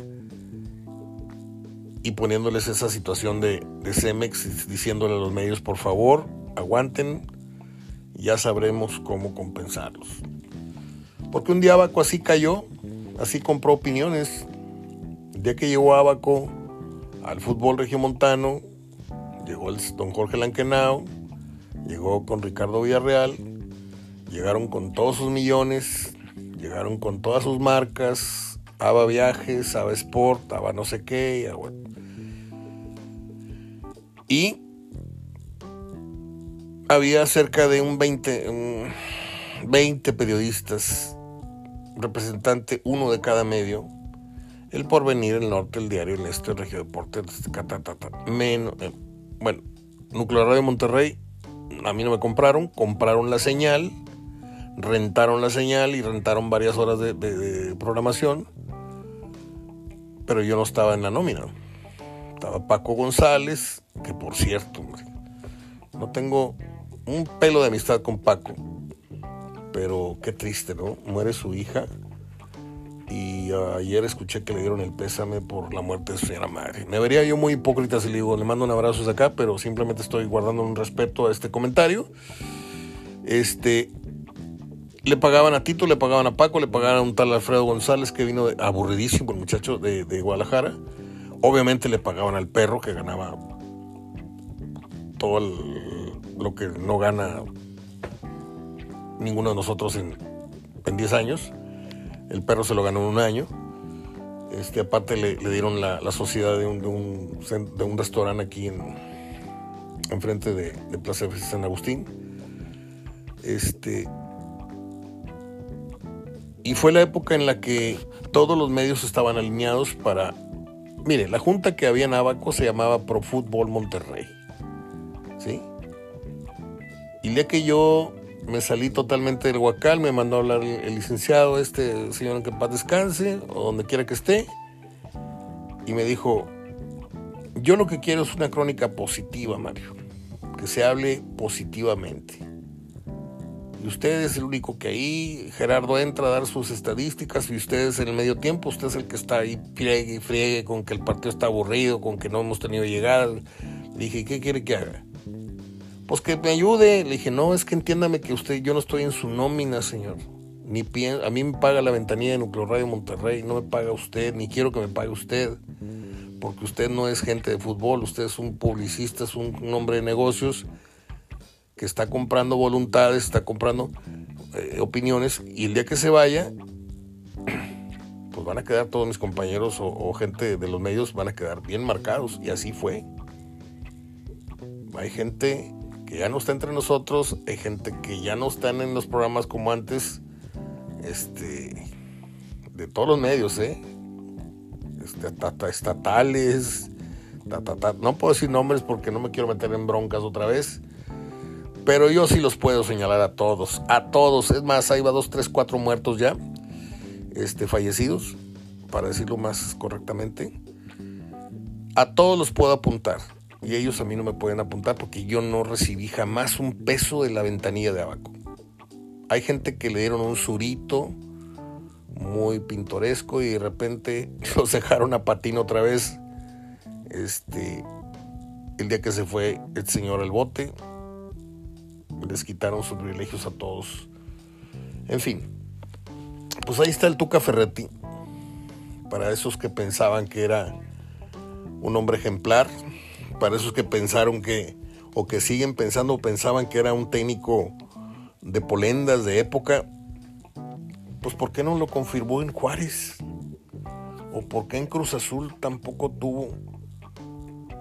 [SPEAKER 1] y poniéndoles esa situación de, de Cemex, diciéndole a los medios, por favor, aguanten, ya sabremos cómo compensarlos. Porque un día Abaco así cayó, así compró opiniones. El día que llegó Abaco al fútbol regiomontano, llegó el don Jorge Lankenau, llegó con Ricardo Villarreal, llegaron con todos sus millones, llegaron con todas sus marcas, Aba Viajes, Aba Sport, Aba no sé qué, y había cerca de un 20, 20 periodistas, representante uno de cada medio, el Porvenir, el Norte, el Diario, el Este, el Regio Deportes, menos, eh, bueno, Nuclear Radio Monterrey, a mí no me compraron, compraron la señal, rentaron la señal y rentaron varias horas de programación, pero yo no estaba en la nómina. Estaba Paco González, que por cierto, no tengo un pelo de amistad con Paco, pero qué triste, ¿no? Muere su hija y ayer escuché que le dieron el pésame por la muerte de su señora madre. Me vería yo muy hipócrita si le digo, le mando un abrazo desde acá, pero simplemente estoy guardando un respeto a este comentario. Este, le pagaban a Tito, le pagaban a Paco, le pagaban a un tal Alfredo González que vino de, aburridísimo, el muchacho de, Guadalajara Obviamente le pagaban al perro que ganaba todo lo que no gana ninguno de nosotros en, 10 años. El perro se lo ganó en un año. Este, aparte le, dieron la, sociedad de un, restaurante aquí en enfrente de, de Plaza de San Agustín. Este, y fue la época en la que todos los medios estaban alineados para Mire, la junta que había en Abaco se llamaba Pro Fútbol Monterrey. ¿Sí? Y el día que yo me salí totalmente del Huacal, me mandó a hablar el, licenciado, este señor que paz descanse, o donde quiera que esté, y me dijo, yo lo que quiero es una crónica positiva, Mario, que se hable positivamente usted es el único que ahí, Gerardo entra a dar sus estadísticas y ustedes en el medio tiempo, usted es el que está ahí friegue y friegue con que el partido está aburrido, con que no hemos tenido llegada. Le dije, ¿qué quiere que haga? Pues que me ayude. Le dije, no, es que entiéndame que usted, yo no estoy en su nómina, señor. Ni a mí me paga la ventanilla de Nucleo Radio Monterrey, no me paga usted, ni quiero que me pague usted. Porque usted no es gente de fútbol, usted es un publicista, es un hombre de negocios que está comprando voluntades, está comprando eh, opiniones y el día que se vaya, pues van a quedar todos mis compañeros o, gente de los medios, van a quedar bien marcados y así fue. Hay gente que ya no está entre nosotros, hay gente que ya no están en los programas como antes, este, de todos los medios, ¿eh? Este, estatales, no puedo decir nombres porque no me quiero meter en broncas otra vez, pero yo sí los puedo señalar a todos, a todos. Es más, ahí va dos, tres, cuatro muertos ya, este, fallecidos, para decirlo más correctamente. A todos los puedo apuntar. Y ellos a mí no me pueden apuntar porque yo no recibí jamás un peso de la ventanilla de abaco. Hay gente que le dieron un surito muy pintoresco y de repente los dejaron a patín otra vez. Este, el día que se fue el señor al bote, les quitaron sus privilegios a todos. En fin, pues ahí está el Tuca Ferretti. Para esos que pensaban que era un hombre ejemplar, para esos que pensaron que, o que siguen pensando o pensaban que era un técnico de polendas de época, pues ¿por qué no lo confirmó en Juárez? ¿O por qué en Cruz Azul tampoco tuvo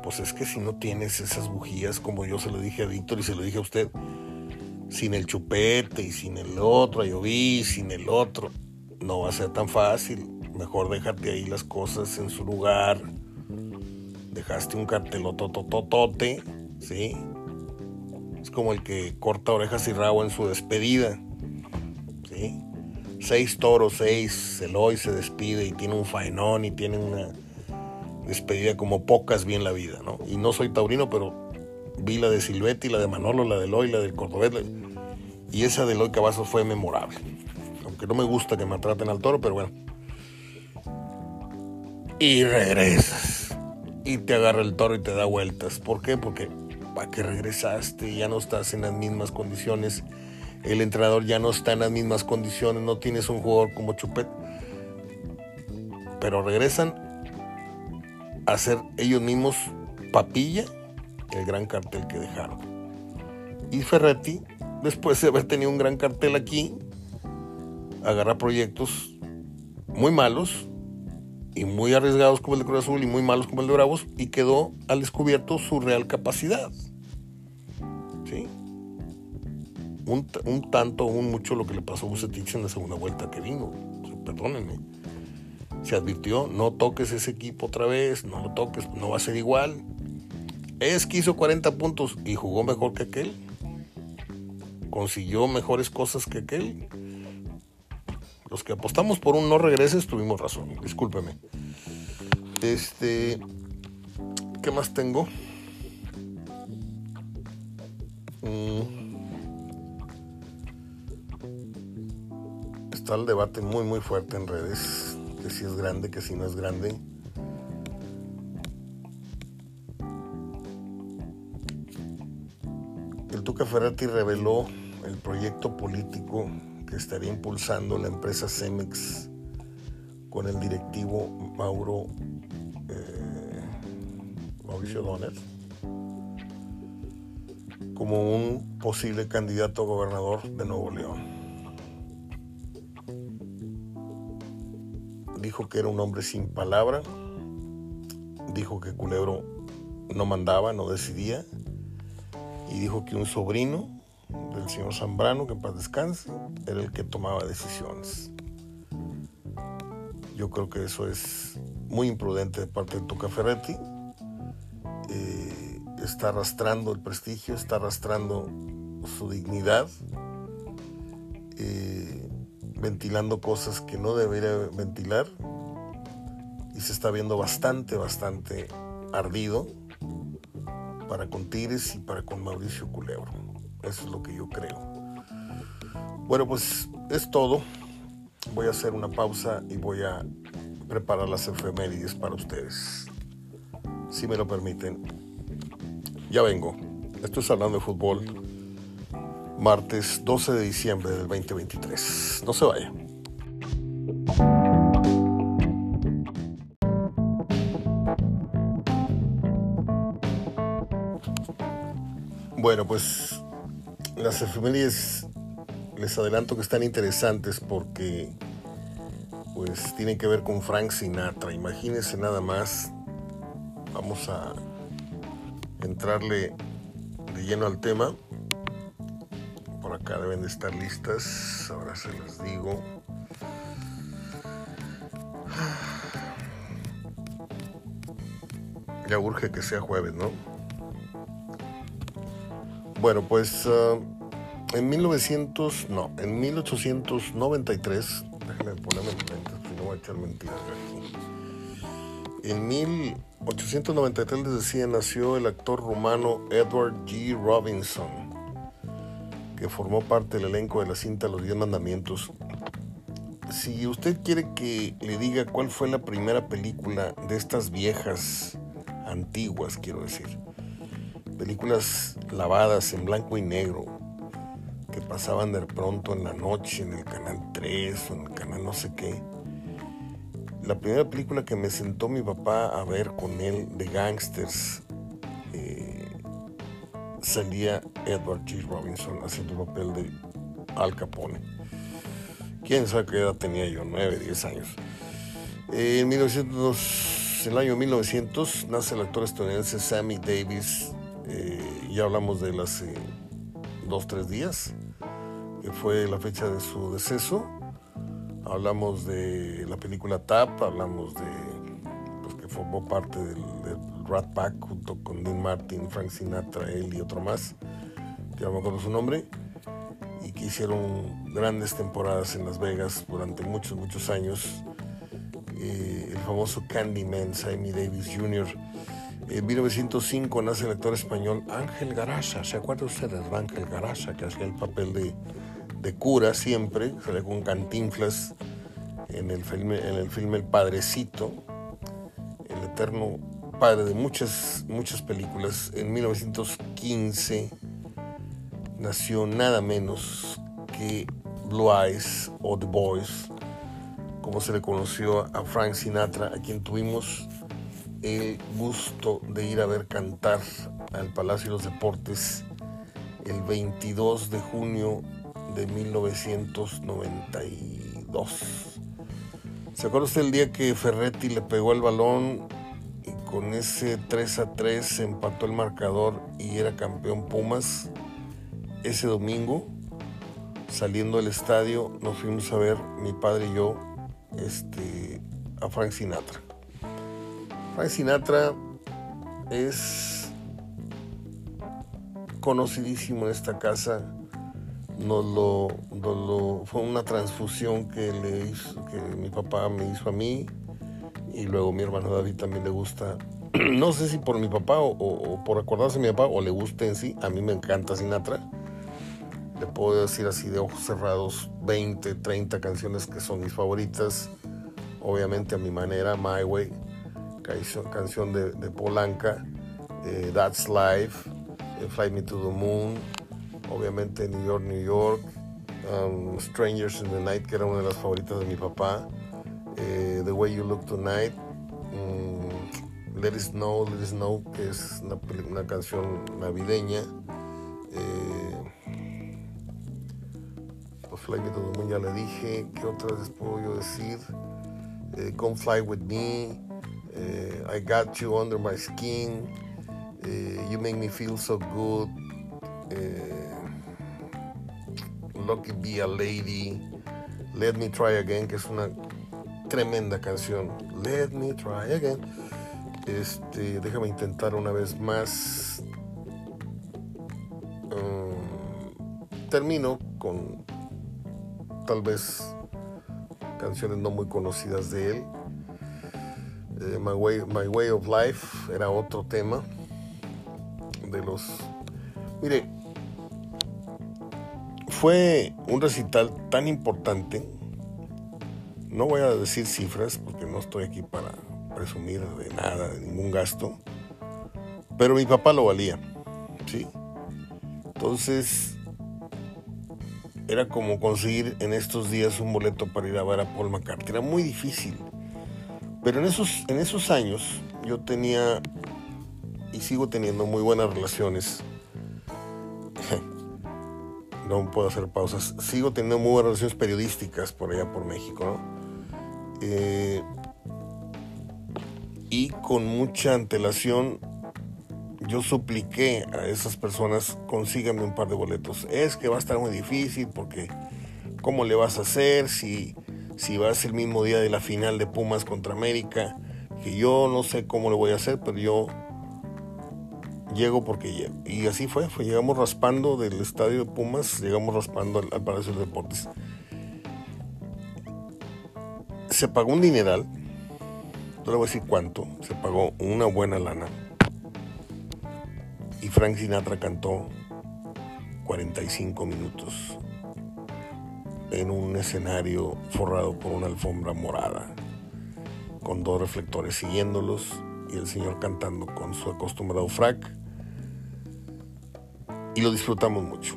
[SPEAKER 1] pues es que si no tienes esas bujías, como yo se lo dije a Víctor y se lo dije a usted, sin el chupete y sin el otro, yo vi, sin el otro, no va a ser tan fácil. Mejor déjate ahí las cosas en su lugar. Dejaste un cartelotototote, ¿sí? Es como el que corta orejas y rabo en su despedida, ¿sí? Seis toros, seis, Eloy se despide y tiene un faenón y tiene una despedida como pocas vi en la vida, ¿no? Y no soy taurino, pero vi la de Silvetti, la de Manolo, la de Eloy, la del Cordobés, y esa de Eloy Cavazos fue memorable. Aunque no me gusta que me traten al toro, pero bueno. Y regresas. Y te agarra el toro y te da vueltas. ¿Por qué? Porque para que regresaste, ya no estás en las mismas condiciones. El entrenador ya no está en las mismas condiciones, no tienes un jugador como Chupet. Pero regresan a ser ellos mismos papilla el gran cartel que dejaron. Y Ferretti, después de haber tenido un gran cartel aquí, agarra proyectos muy malos y muy arriesgados como el de Cruz Azul y muy malos como el de Bravos y quedó al descubierto su real capacidad. ¿Sí? Un, un tanto, un mucho lo que le pasó a Bucetich en la segunda vuelta que vino. Perdónenme. Se advirtió, no toques ese equipo otra vez, no lo toques, no va a ser igual. Es que hizo 40 puntos y jugó mejor que aquel. Consiguió mejores cosas que aquel. Los que apostamos por un no regreses tuvimos razón. Discúlpeme. Este. ¿Qué más tengo? Mm. Está el debate muy muy fuerte en redes. Que si es grande, que si no es grande. Tuca Ferretti reveló el proyecto político que estaría impulsando la empresa Cemex con el directivo Mauro eh, Mauricio Donner como un posible candidato a gobernador de Nuevo León. Dijo que era un hombre sin palabra, dijo que Culebro no mandaba, no decidía, y dijo que un sobrino del señor Zambrano, que en paz descanse, era el que tomaba decisiones. Yo creo que eso es muy imprudente de parte de Tuca Ferretti. Eh, está arrastrando el prestigio, está arrastrando su dignidad, eh, ventilando cosas que no debería ventilar y se está viendo bastante, bastante ardido para con Tigres y para con Mauricio Culebro. Eso es lo que yo creo. Bueno, pues es todo. Voy a hacer una pausa y voy a preparar las efemérides para ustedes. Si me lo permiten. Ya vengo. Esto es hablando de fútbol. Martes 12 de diciembre del 2023. No se vaya. Bueno, pues las efemérides les adelanto que están interesantes porque pues tienen que ver con Frank Sinatra. Imagínense nada más. Vamos a entrarle de lleno al tema. Por acá deben de estar listas. Ahora se las digo. Ya urge que sea jueves, ¿no? Bueno, pues uh, en 1900, no, en 1893, déjenme ponerme lentes, si no voy a echar mentiras aquí. En 1893 les decía, nació el actor rumano Edward G. Robinson, que formó parte del elenco de la cinta Los Diez Mandamientos. Si usted quiere que le diga cuál fue la primera película de estas viejas, antiguas, quiero decir, películas lavadas en blanco y negro que pasaban de pronto en la noche en el canal 3 o en el canal no sé qué. La primera película que me sentó mi papá a ver con él de gangsters eh, salía Edward G. Robinson haciendo el papel de Al Capone. Quién sabe qué edad tenía yo, 9, 10 años. en 1900 en el año 1900 nace el actor estadounidense Sammy Davis. Eh, ya hablamos de él hace dos, tres días, que fue la fecha de su deceso. Hablamos de la película Tap, hablamos de pues, que formó parte del, Rat Pack junto con Dean Martin, Frank Sinatra, él y otro más, que no me acuerdo su nombre, y que hicieron grandes temporadas en Las Vegas durante muchos, muchos años. Eh, el famoso Candyman, Sammy Davis Jr. En 1905 nace el actor español Ángel Garasa. ¿Se acuerdan ustedes de Ángel Garasa, que hacía el papel de de cura siempre, sale con cantinflas en el filme, en el filme El Padrecito, el eterno padre de muchas, muchas películas. En 1915 nació nada menos que Blue Eyes o The Boys, como se le conoció a Frank Sinatra, a quien tuvimos el gusto de ir a ver cantar al Palacio de los Deportes el 22 de junio de 1992. ¿Se acuerda usted el día que Ferretti le pegó el balón y con ese 3 a 3 se empató el marcador y era campeón Pumas? Ese domingo, saliendo del estadio, nos fuimos a ver, mi padre y yo, este, a Frank Sinatra. Frank Sinatra es conocidísimo en esta casa nos lo, fue una transfusión que le hizo, que mi papá me hizo a mí y luego mi hermano David también le gusta. No sé si por mi papá o, por acordarse de mi papá o le guste en sí. A mí me encanta Sinatra. Le puedo decir así de ojos cerrados 20, 30 canciones que son mis favoritas. Obviamente a mi manera, My Way, canción, de, Polanca, eh, That's Life, eh, Fly Me to the Moon, obviamente New York, New York, um, Strangers in the Night, que era una de las favoritas de mi papá, eh, The Way You Look Tonight, um, Let It Snow, Let It Snow, que es una, canción navideña. Fly Me to the Moon ya le dije, ¿qué otras les puedo yo decir? Come Fly With Me, eh, I Got You Under My Skin, You Make Me Feel So Good, Lucky Be a Lady, Let Me Try Again, que es una tremenda canción. Let Me Try Again. Este, déjame intentar una vez más. Um, termino con tal vez canciones no muy conocidas de él. Eh, My, Way, My Way of Life era otro tema de los... Mire, fue un recital tan importante. No voy a decir cifras porque no estoy aquí para presumir de nada, de ningún gasto. Pero mi papá lo valía. ¿sí? Entonces, era como conseguir en estos días un boleto para ir a ver a Paul McCartney. Era muy difícil. Pero en esos, en esos años yo tenía y sigo teniendo muy buenas relaciones no puedo hacer pausas. Sigo teniendo muy buenas relaciones periodísticas por allá por México, ¿no? Eh, y con mucha antelación yo supliqué a esas personas, consíganme un par de boletos. Es que va a estar muy difícil porque ¿cómo le vas a hacer si, si vas el mismo día de la final de Pumas contra América? Que yo no sé cómo le voy a hacer, pero yo llego porque llego. Y así fue, fue, llegamos raspando del estadio de Pumas, llegamos raspando al, Palacio de Deportes. Se pagó un dineral, no le voy a decir cuánto, se pagó una buena lana. Y Frank Sinatra cantó 45 minutos en un escenario forrado por una alfombra morada, con dos reflectores siguiéndolos y el señor cantando con su acostumbrado frac y lo disfrutamos mucho.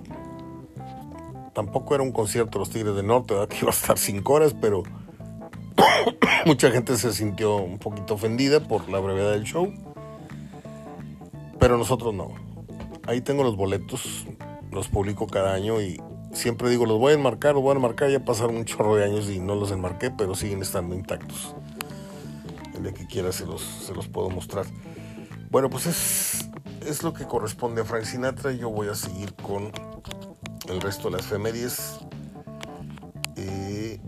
[SPEAKER 1] Tampoco era un concierto de los Tigres del Norte, que iba a estar cinco horas, pero mucha gente se sintió un poquito ofendida por la brevedad del show. Pero nosotros no. Ahí tengo los boletos, los publico cada año y siempre digo, los voy a enmarcar, los voy a enmarcar. Ya pasaron un chorro de años y no los enmarqué, pero siguen estando intactos. El día que quiera se los, se los puedo mostrar. Bueno, pues es, es lo que corresponde a Frank Sinatra. Yo voy a seguir con el resto de las efemérides. Eh,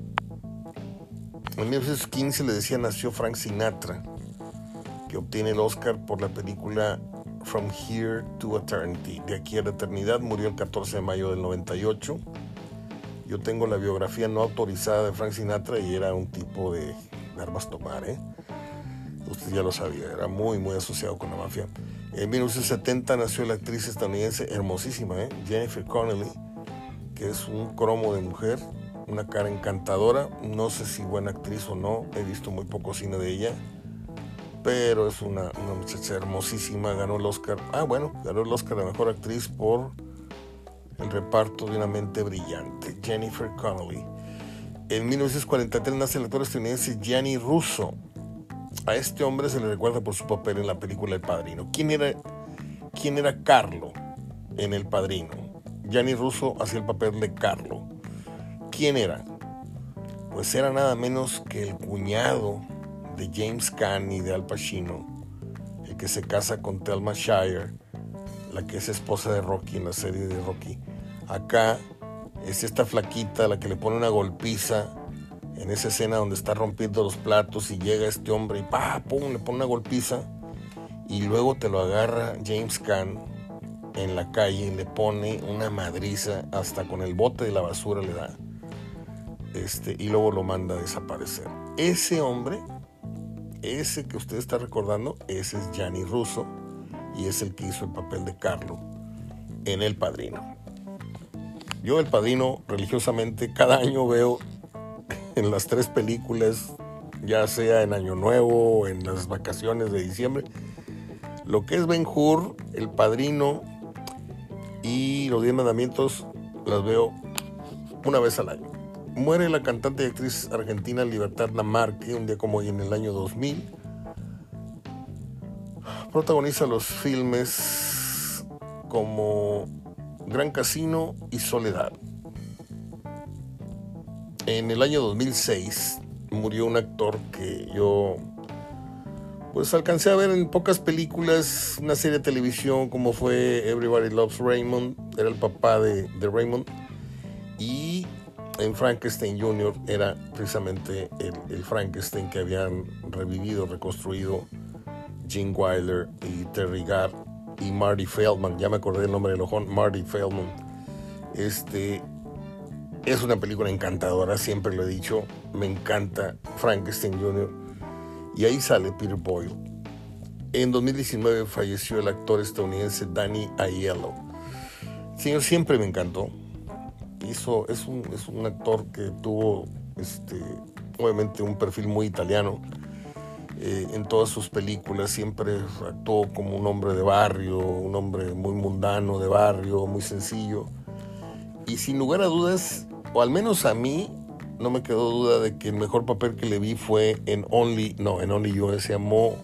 [SPEAKER 1] en 1915 le decía nació Frank Sinatra, que obtiene el Oscar por la película From Here to Eternity. De aquí a la eternidad murió el 14 de mayo del 98. Yo tengo la biografía no autorizada de Frank Sinatra y era un tipo de, armas tomar, ¿eh? Usted ya lo sabía, era muy, muy asociado con la mafia. En 1970 nació la actriz estadounidense hermosísima, ¿eh? Jennifer Connelly, que es un cromo de mujer, una cara encantadora. No sé si buena actriz o no, he visto muy poco cine de ella pero es una, muchacha hermosísima, ganó el Oscar, ah bueno, ganó el Oscar a Mejor Actriz por el reparto de una mente brillante, Jennifer Connelly. En 1943 nace el actor estadounidense Gianni Russo. A este hombre se le recuerda por su papel en la película El Padrino. ¿Quién era, quién era Carlo en El Padrino? Gianni Russo hacía el papel de Carlo. ¿Quién era? Pues era nada menos que el cuñado de James Caan y de Al Pacino, el que se casa con Thelma Shire, la que es esposa de Rocky en la serie de Rocky. Acá es esta flaquita la que le pone una golpiza en esa escena donde está rompiendo los platos y llega este hombre y pa, pum, le pone una golpiza y luego te lo agarra James Caan en la calle y le pone una madriza hasta con el bote de la basura le da. Este, y luego lo manda a desaparecer. Ese hombre ese que usted está recordando, ese es Gianni Russo y es el que hizo el papel de Carlo en El Padrino. Yo El Padrino religiosamente cada año veo en las tres películas, ya sea en Año Nuevo o en las vacaciones de diciembre, lo que es Ben Hur, El Padrino y Los Diez Mandamientos las veo una vez al año. Muere la cantante y actriz argentina Libertad Lamarque un día como hoy en el año 2000. Protagoniza los filmes como Gran Casino y Soledad. En el año 2006 murió un actor que yo pues alcancé a ver en pocas películas, una serie de televisión como fue Everybody Loves Raymond, era el papá de, de Raymond y en Frankenstein Jr. era precisamente el, Frankenstein que habían revivido, reconstruido Gene Wilder y Terry Gard y Marty Feldman. Ya me acordé del nombre del ojón, Marty Feldman. Este es una película encantadora, siempre lo he dicho. Me encanta Frankenstein Jr. Y ahí sale Peter Boyle. En 2019 falleció el actor estadounidense Danny Aiello. Señor, siempre me encantó es un, es un actor que tuvo este, obviamente un perfil muy italiano. Eh, en todas sus películas siempre actuó como un hombre de barrio, un hombre muy mundano de barrio, muy sencillo. Y sin lugar a dudas, o al menos a mí, no me quedó duda de que el mejor papel que le vi fue en Only, no, en Only You, se llamó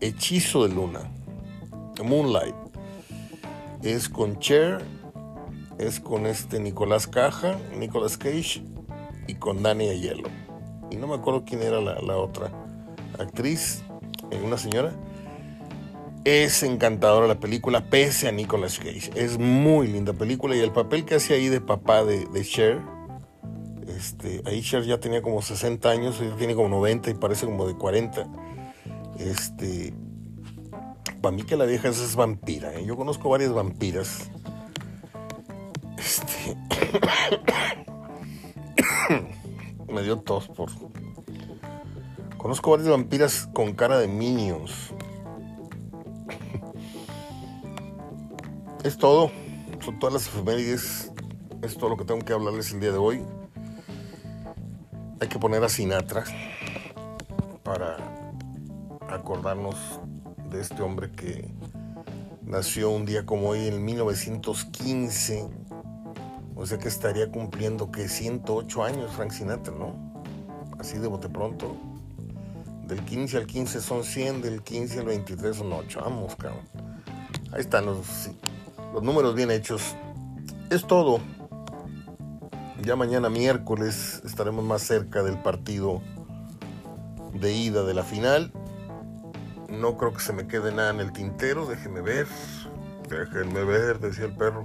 [SPEAKER 1] Hechizo de Luna, Moonlight. Es con Cher es con este Nicolás Caja, Nicolás Cage y con Dani Ayelo. Y no me acuerdo quién era la, otra actriz, eh, una señora. Es encantadora la película, pese a Nicolas Cage. Es muy linda película y el papel que hace ahí de papá de, Cher, este, ahí Cher ya tenía como 60 años, ella tiene como 90 y parece como de 40. Este, para mí que la vieja es vampira. ¿eh? Yo conozco varias vampiras este. Me dio tos por. Conozco varias vampiras con cara de minions. es todo. Son todas las efemérides. Es todo lo que tengo que hablarles el día de hoy. Hay que poner a Sinatra para acordarnos de este hombre que nació un día como hoy en 1915 o sea que estaría cumpliendo que 108 años Frank Sinatra, ¿no? Así de bote pronto. Del 15 al 15 son 100, del 15 al 23 son 8. Vamos, cabrón. Ahí están los, los números bien hechos. Es todo. Ya mañana miércoles estaremos más cerca del partido de ida de la final. No creo que se me quede nada en el tintero, déjenme ver. Déjenme ver, decía el perro.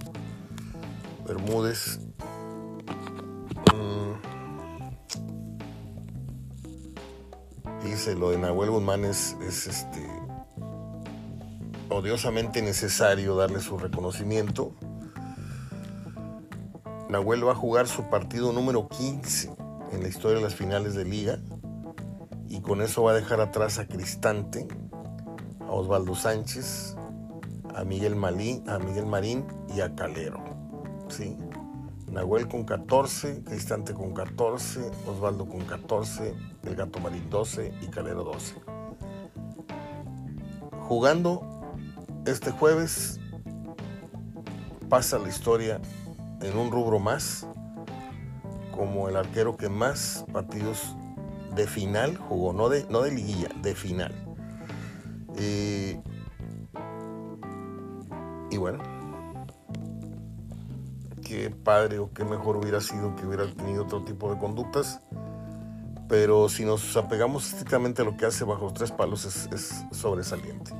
[SPEAKER 1] Bermúdez. Mm. Dice lo de Nahuel Guzmán es, es este odiosamente necesario darle su reconocimiento. Nahuel va a jugar su partido número 15 en la historia de las finales de liga y con eso va a dejar atrás a Cristante, a Osvaldo Sánchez, a Miguel, Malí, a Miguel Marín y a Calero. ¿Sí? Nahuel con 14, Cristante con 14, Osvaldo con 14, el Gato Marín 12 y Calero 12. Jugando este jueves pasa la historia en un rubro más como el arquero que más partidos de final jugó, no de, no de liguilla, de final. Eh, y bueno, qué padre o qué mejor hubiera sido que hubiera tenido otro tipo de conductas. Pero si nos apegamos estrictamente a lo que hace bajo los tres palos es, es sobresaliente.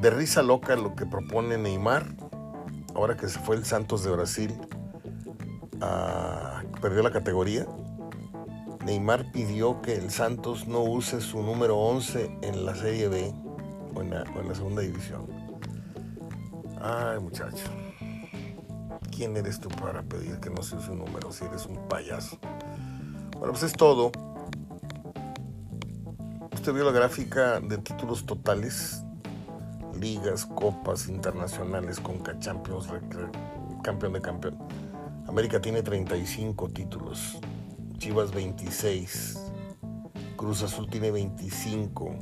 [SPEAKER 1] De risa loca lo que propone Neymar, ahora que se fue el Santos de Brasil, perdió la categoría. Neymar pidió que el Santos no use su número 11 en la Serie B o en la, segunda división. Ay, muchacho. ¿Quién eres tú para pedir que no se un número si eres un payaso? Bueno, pues es todo. Usted vio la gráfica de títulos totales, ligas, copas internacionales, con Champions, campeón de campeón. América tiene 35 títulos, Chivas 26, Cruz Azul tiene 25,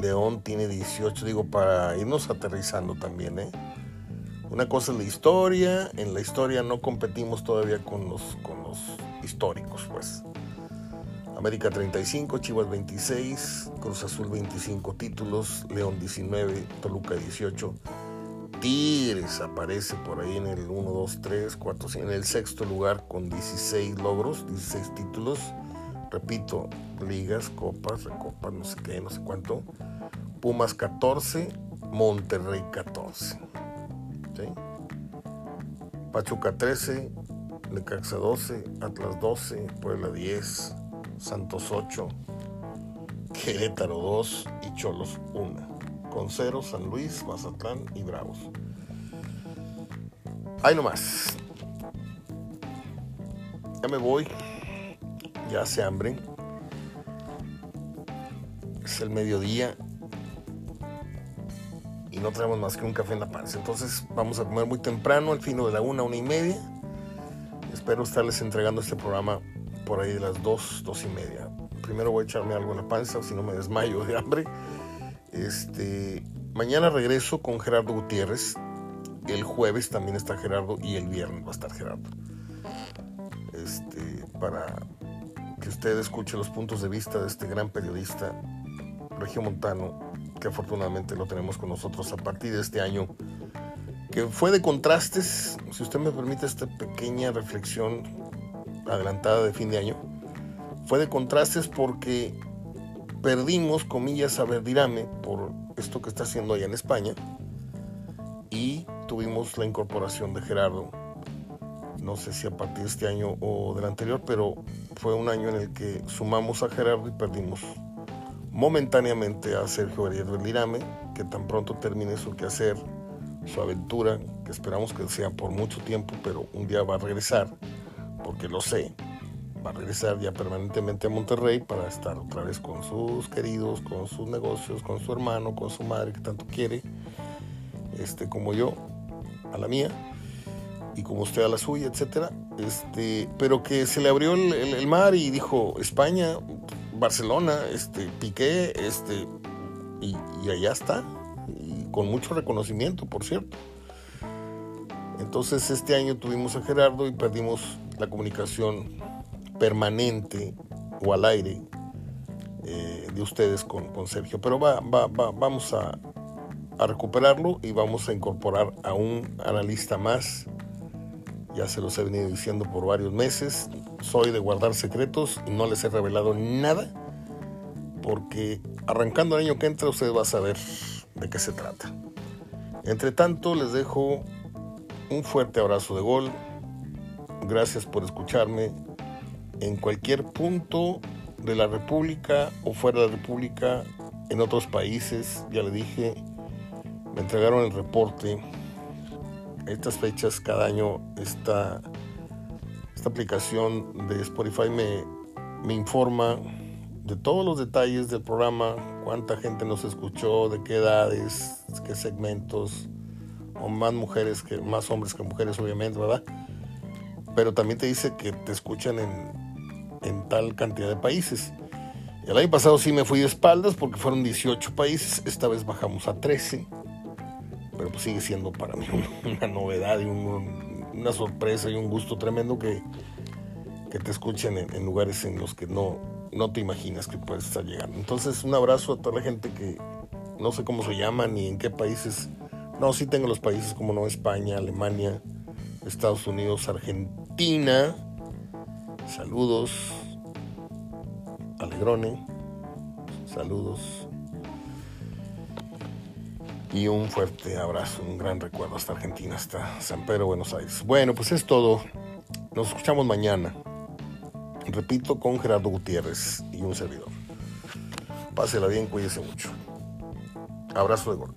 [SPEAKER 1] León tiene 18, digo, para irnos aterrizando también, ¿eh? Una cosa es la historia, en la historia no competimos todavía con los, con los históricos, pues. América 35, Chivas 26, Cruz Azul 25 títulos, León 19, Toluca 18, Tigres aparece por ahí en el 1, 2, 3, 4, 5, en el sexto lugar con 16 logros, 16 títulos. Repito, ligas, copas, recopas, no sé qué, no sé cuánto. Pumas 14, Monterrey 14. Pachuca 13, Necaxa 12, Atlas 12, Puebla 10, Santos 8, Querétaro 2 y Cholos 1 con cero San Luis, Mazatlán y Bravos. Ahí nomás. Ya me voy. Ya hace hambre. Es el mediodía. No traemos más que un café en la panza. Entonces vamos a comer muy temprano, al fino de la una, una y media. Espero estarles entregando este programa por ahí de las dos, dos y media. Primero voy a echarme algo en la panza, si no me desmayo de hambre. Este, mañana regreso con Gerardo Gutiérrez. El jueves también está Gerardo y el viernes va a estar Gerardo. Este, para que usted escuche los puntos de vista de este gran periodista regiomontano, que afortunadamente lo tenemos con nosotros a partir de este año, que fue de contrastes, si usted me permite esta pequeña reflexión adelantada de fin de año, fue de contrastes porque perdimos, comillas, a Verdirame por esto que está haciendo allá en España y tuvimos la incorporación de Gerardo. No sé si a partir de este año o del anterior, pero fue un año en el que sumamos a Gerardo y perdimos momentáneamente a Sergio Ariel Verdirame, que tan pronto termine su quehacer, su aventura, que esperamos que sea por mucho tiempo, pero un día va a regresar, porque lo sé, va a regresar ya permanentemente a Monterrey para estar otra vez con sus queridos, con sus negocios, con su hermano, con su madre que tanto quiere, este, como yo, a la mía, y como usted a la suya, etcétera. Este, pero que se le abrió el, mar y dijo España, Barcelona, este, Piqué, este, y, y allá está, y con mucho reconocimiento, por cierto. Entonces este año tuvimos a Gerardo y perdimos la comunicación permanente o al aire eh, de ustedes con, Sergio. Pero va, va, vamos a, a, recuperarlo y vamos a incorporar a un analista más. Ya se los he venido diciendo por varios meses. Soy de guardar secretos y no les he revelado nada porque arrancando el año que entra usted va a saber de qué se trata. Entre tanto, les dejo un fuerte abrazo de gol. Gracias por escucharme en cualquier punto de la República o fuera de la República, en otros países. Ya le dije, me entregaron el reporte. Estas fechas, cada año, esta, esta aplicación de Spotify me, me informa de todos los detalles del programa, cuánta gente nos escuchó, de qué edades, qué segmentos, o más mujeres que más hombres que mujeres, obviamente, ¿verdad? Pero también te dice que te escuchan en, en tal cantidad de países. El año pasado sí me fui de espaldas porque fueron 18 países, esta vez bajamos a 13, pero pues sigue siendo para mí una novedad y una sorpresa y un gusto tremendo que, que te escuchen en lugares en los que no, no te imaginas que puedes estar llegando. Entonces, un abrazo a toda la gente que no sé cómo se llama ni en qué países. No, sí tengo los países como no España, Alemania, Estados Unidos, Argentina. Saludos. Alegrone. Saludos. Y un fuerte abrazo, un gran recuerdo hasta Argentina, hasta San Pedro, Buenos Aires. Bueno, pues es todo. Nos escuchamos mañana. Repito, con Gerardo Gutiérrez y un servidor. Pásela bien, cuídese mucho. Abrazo de gordo.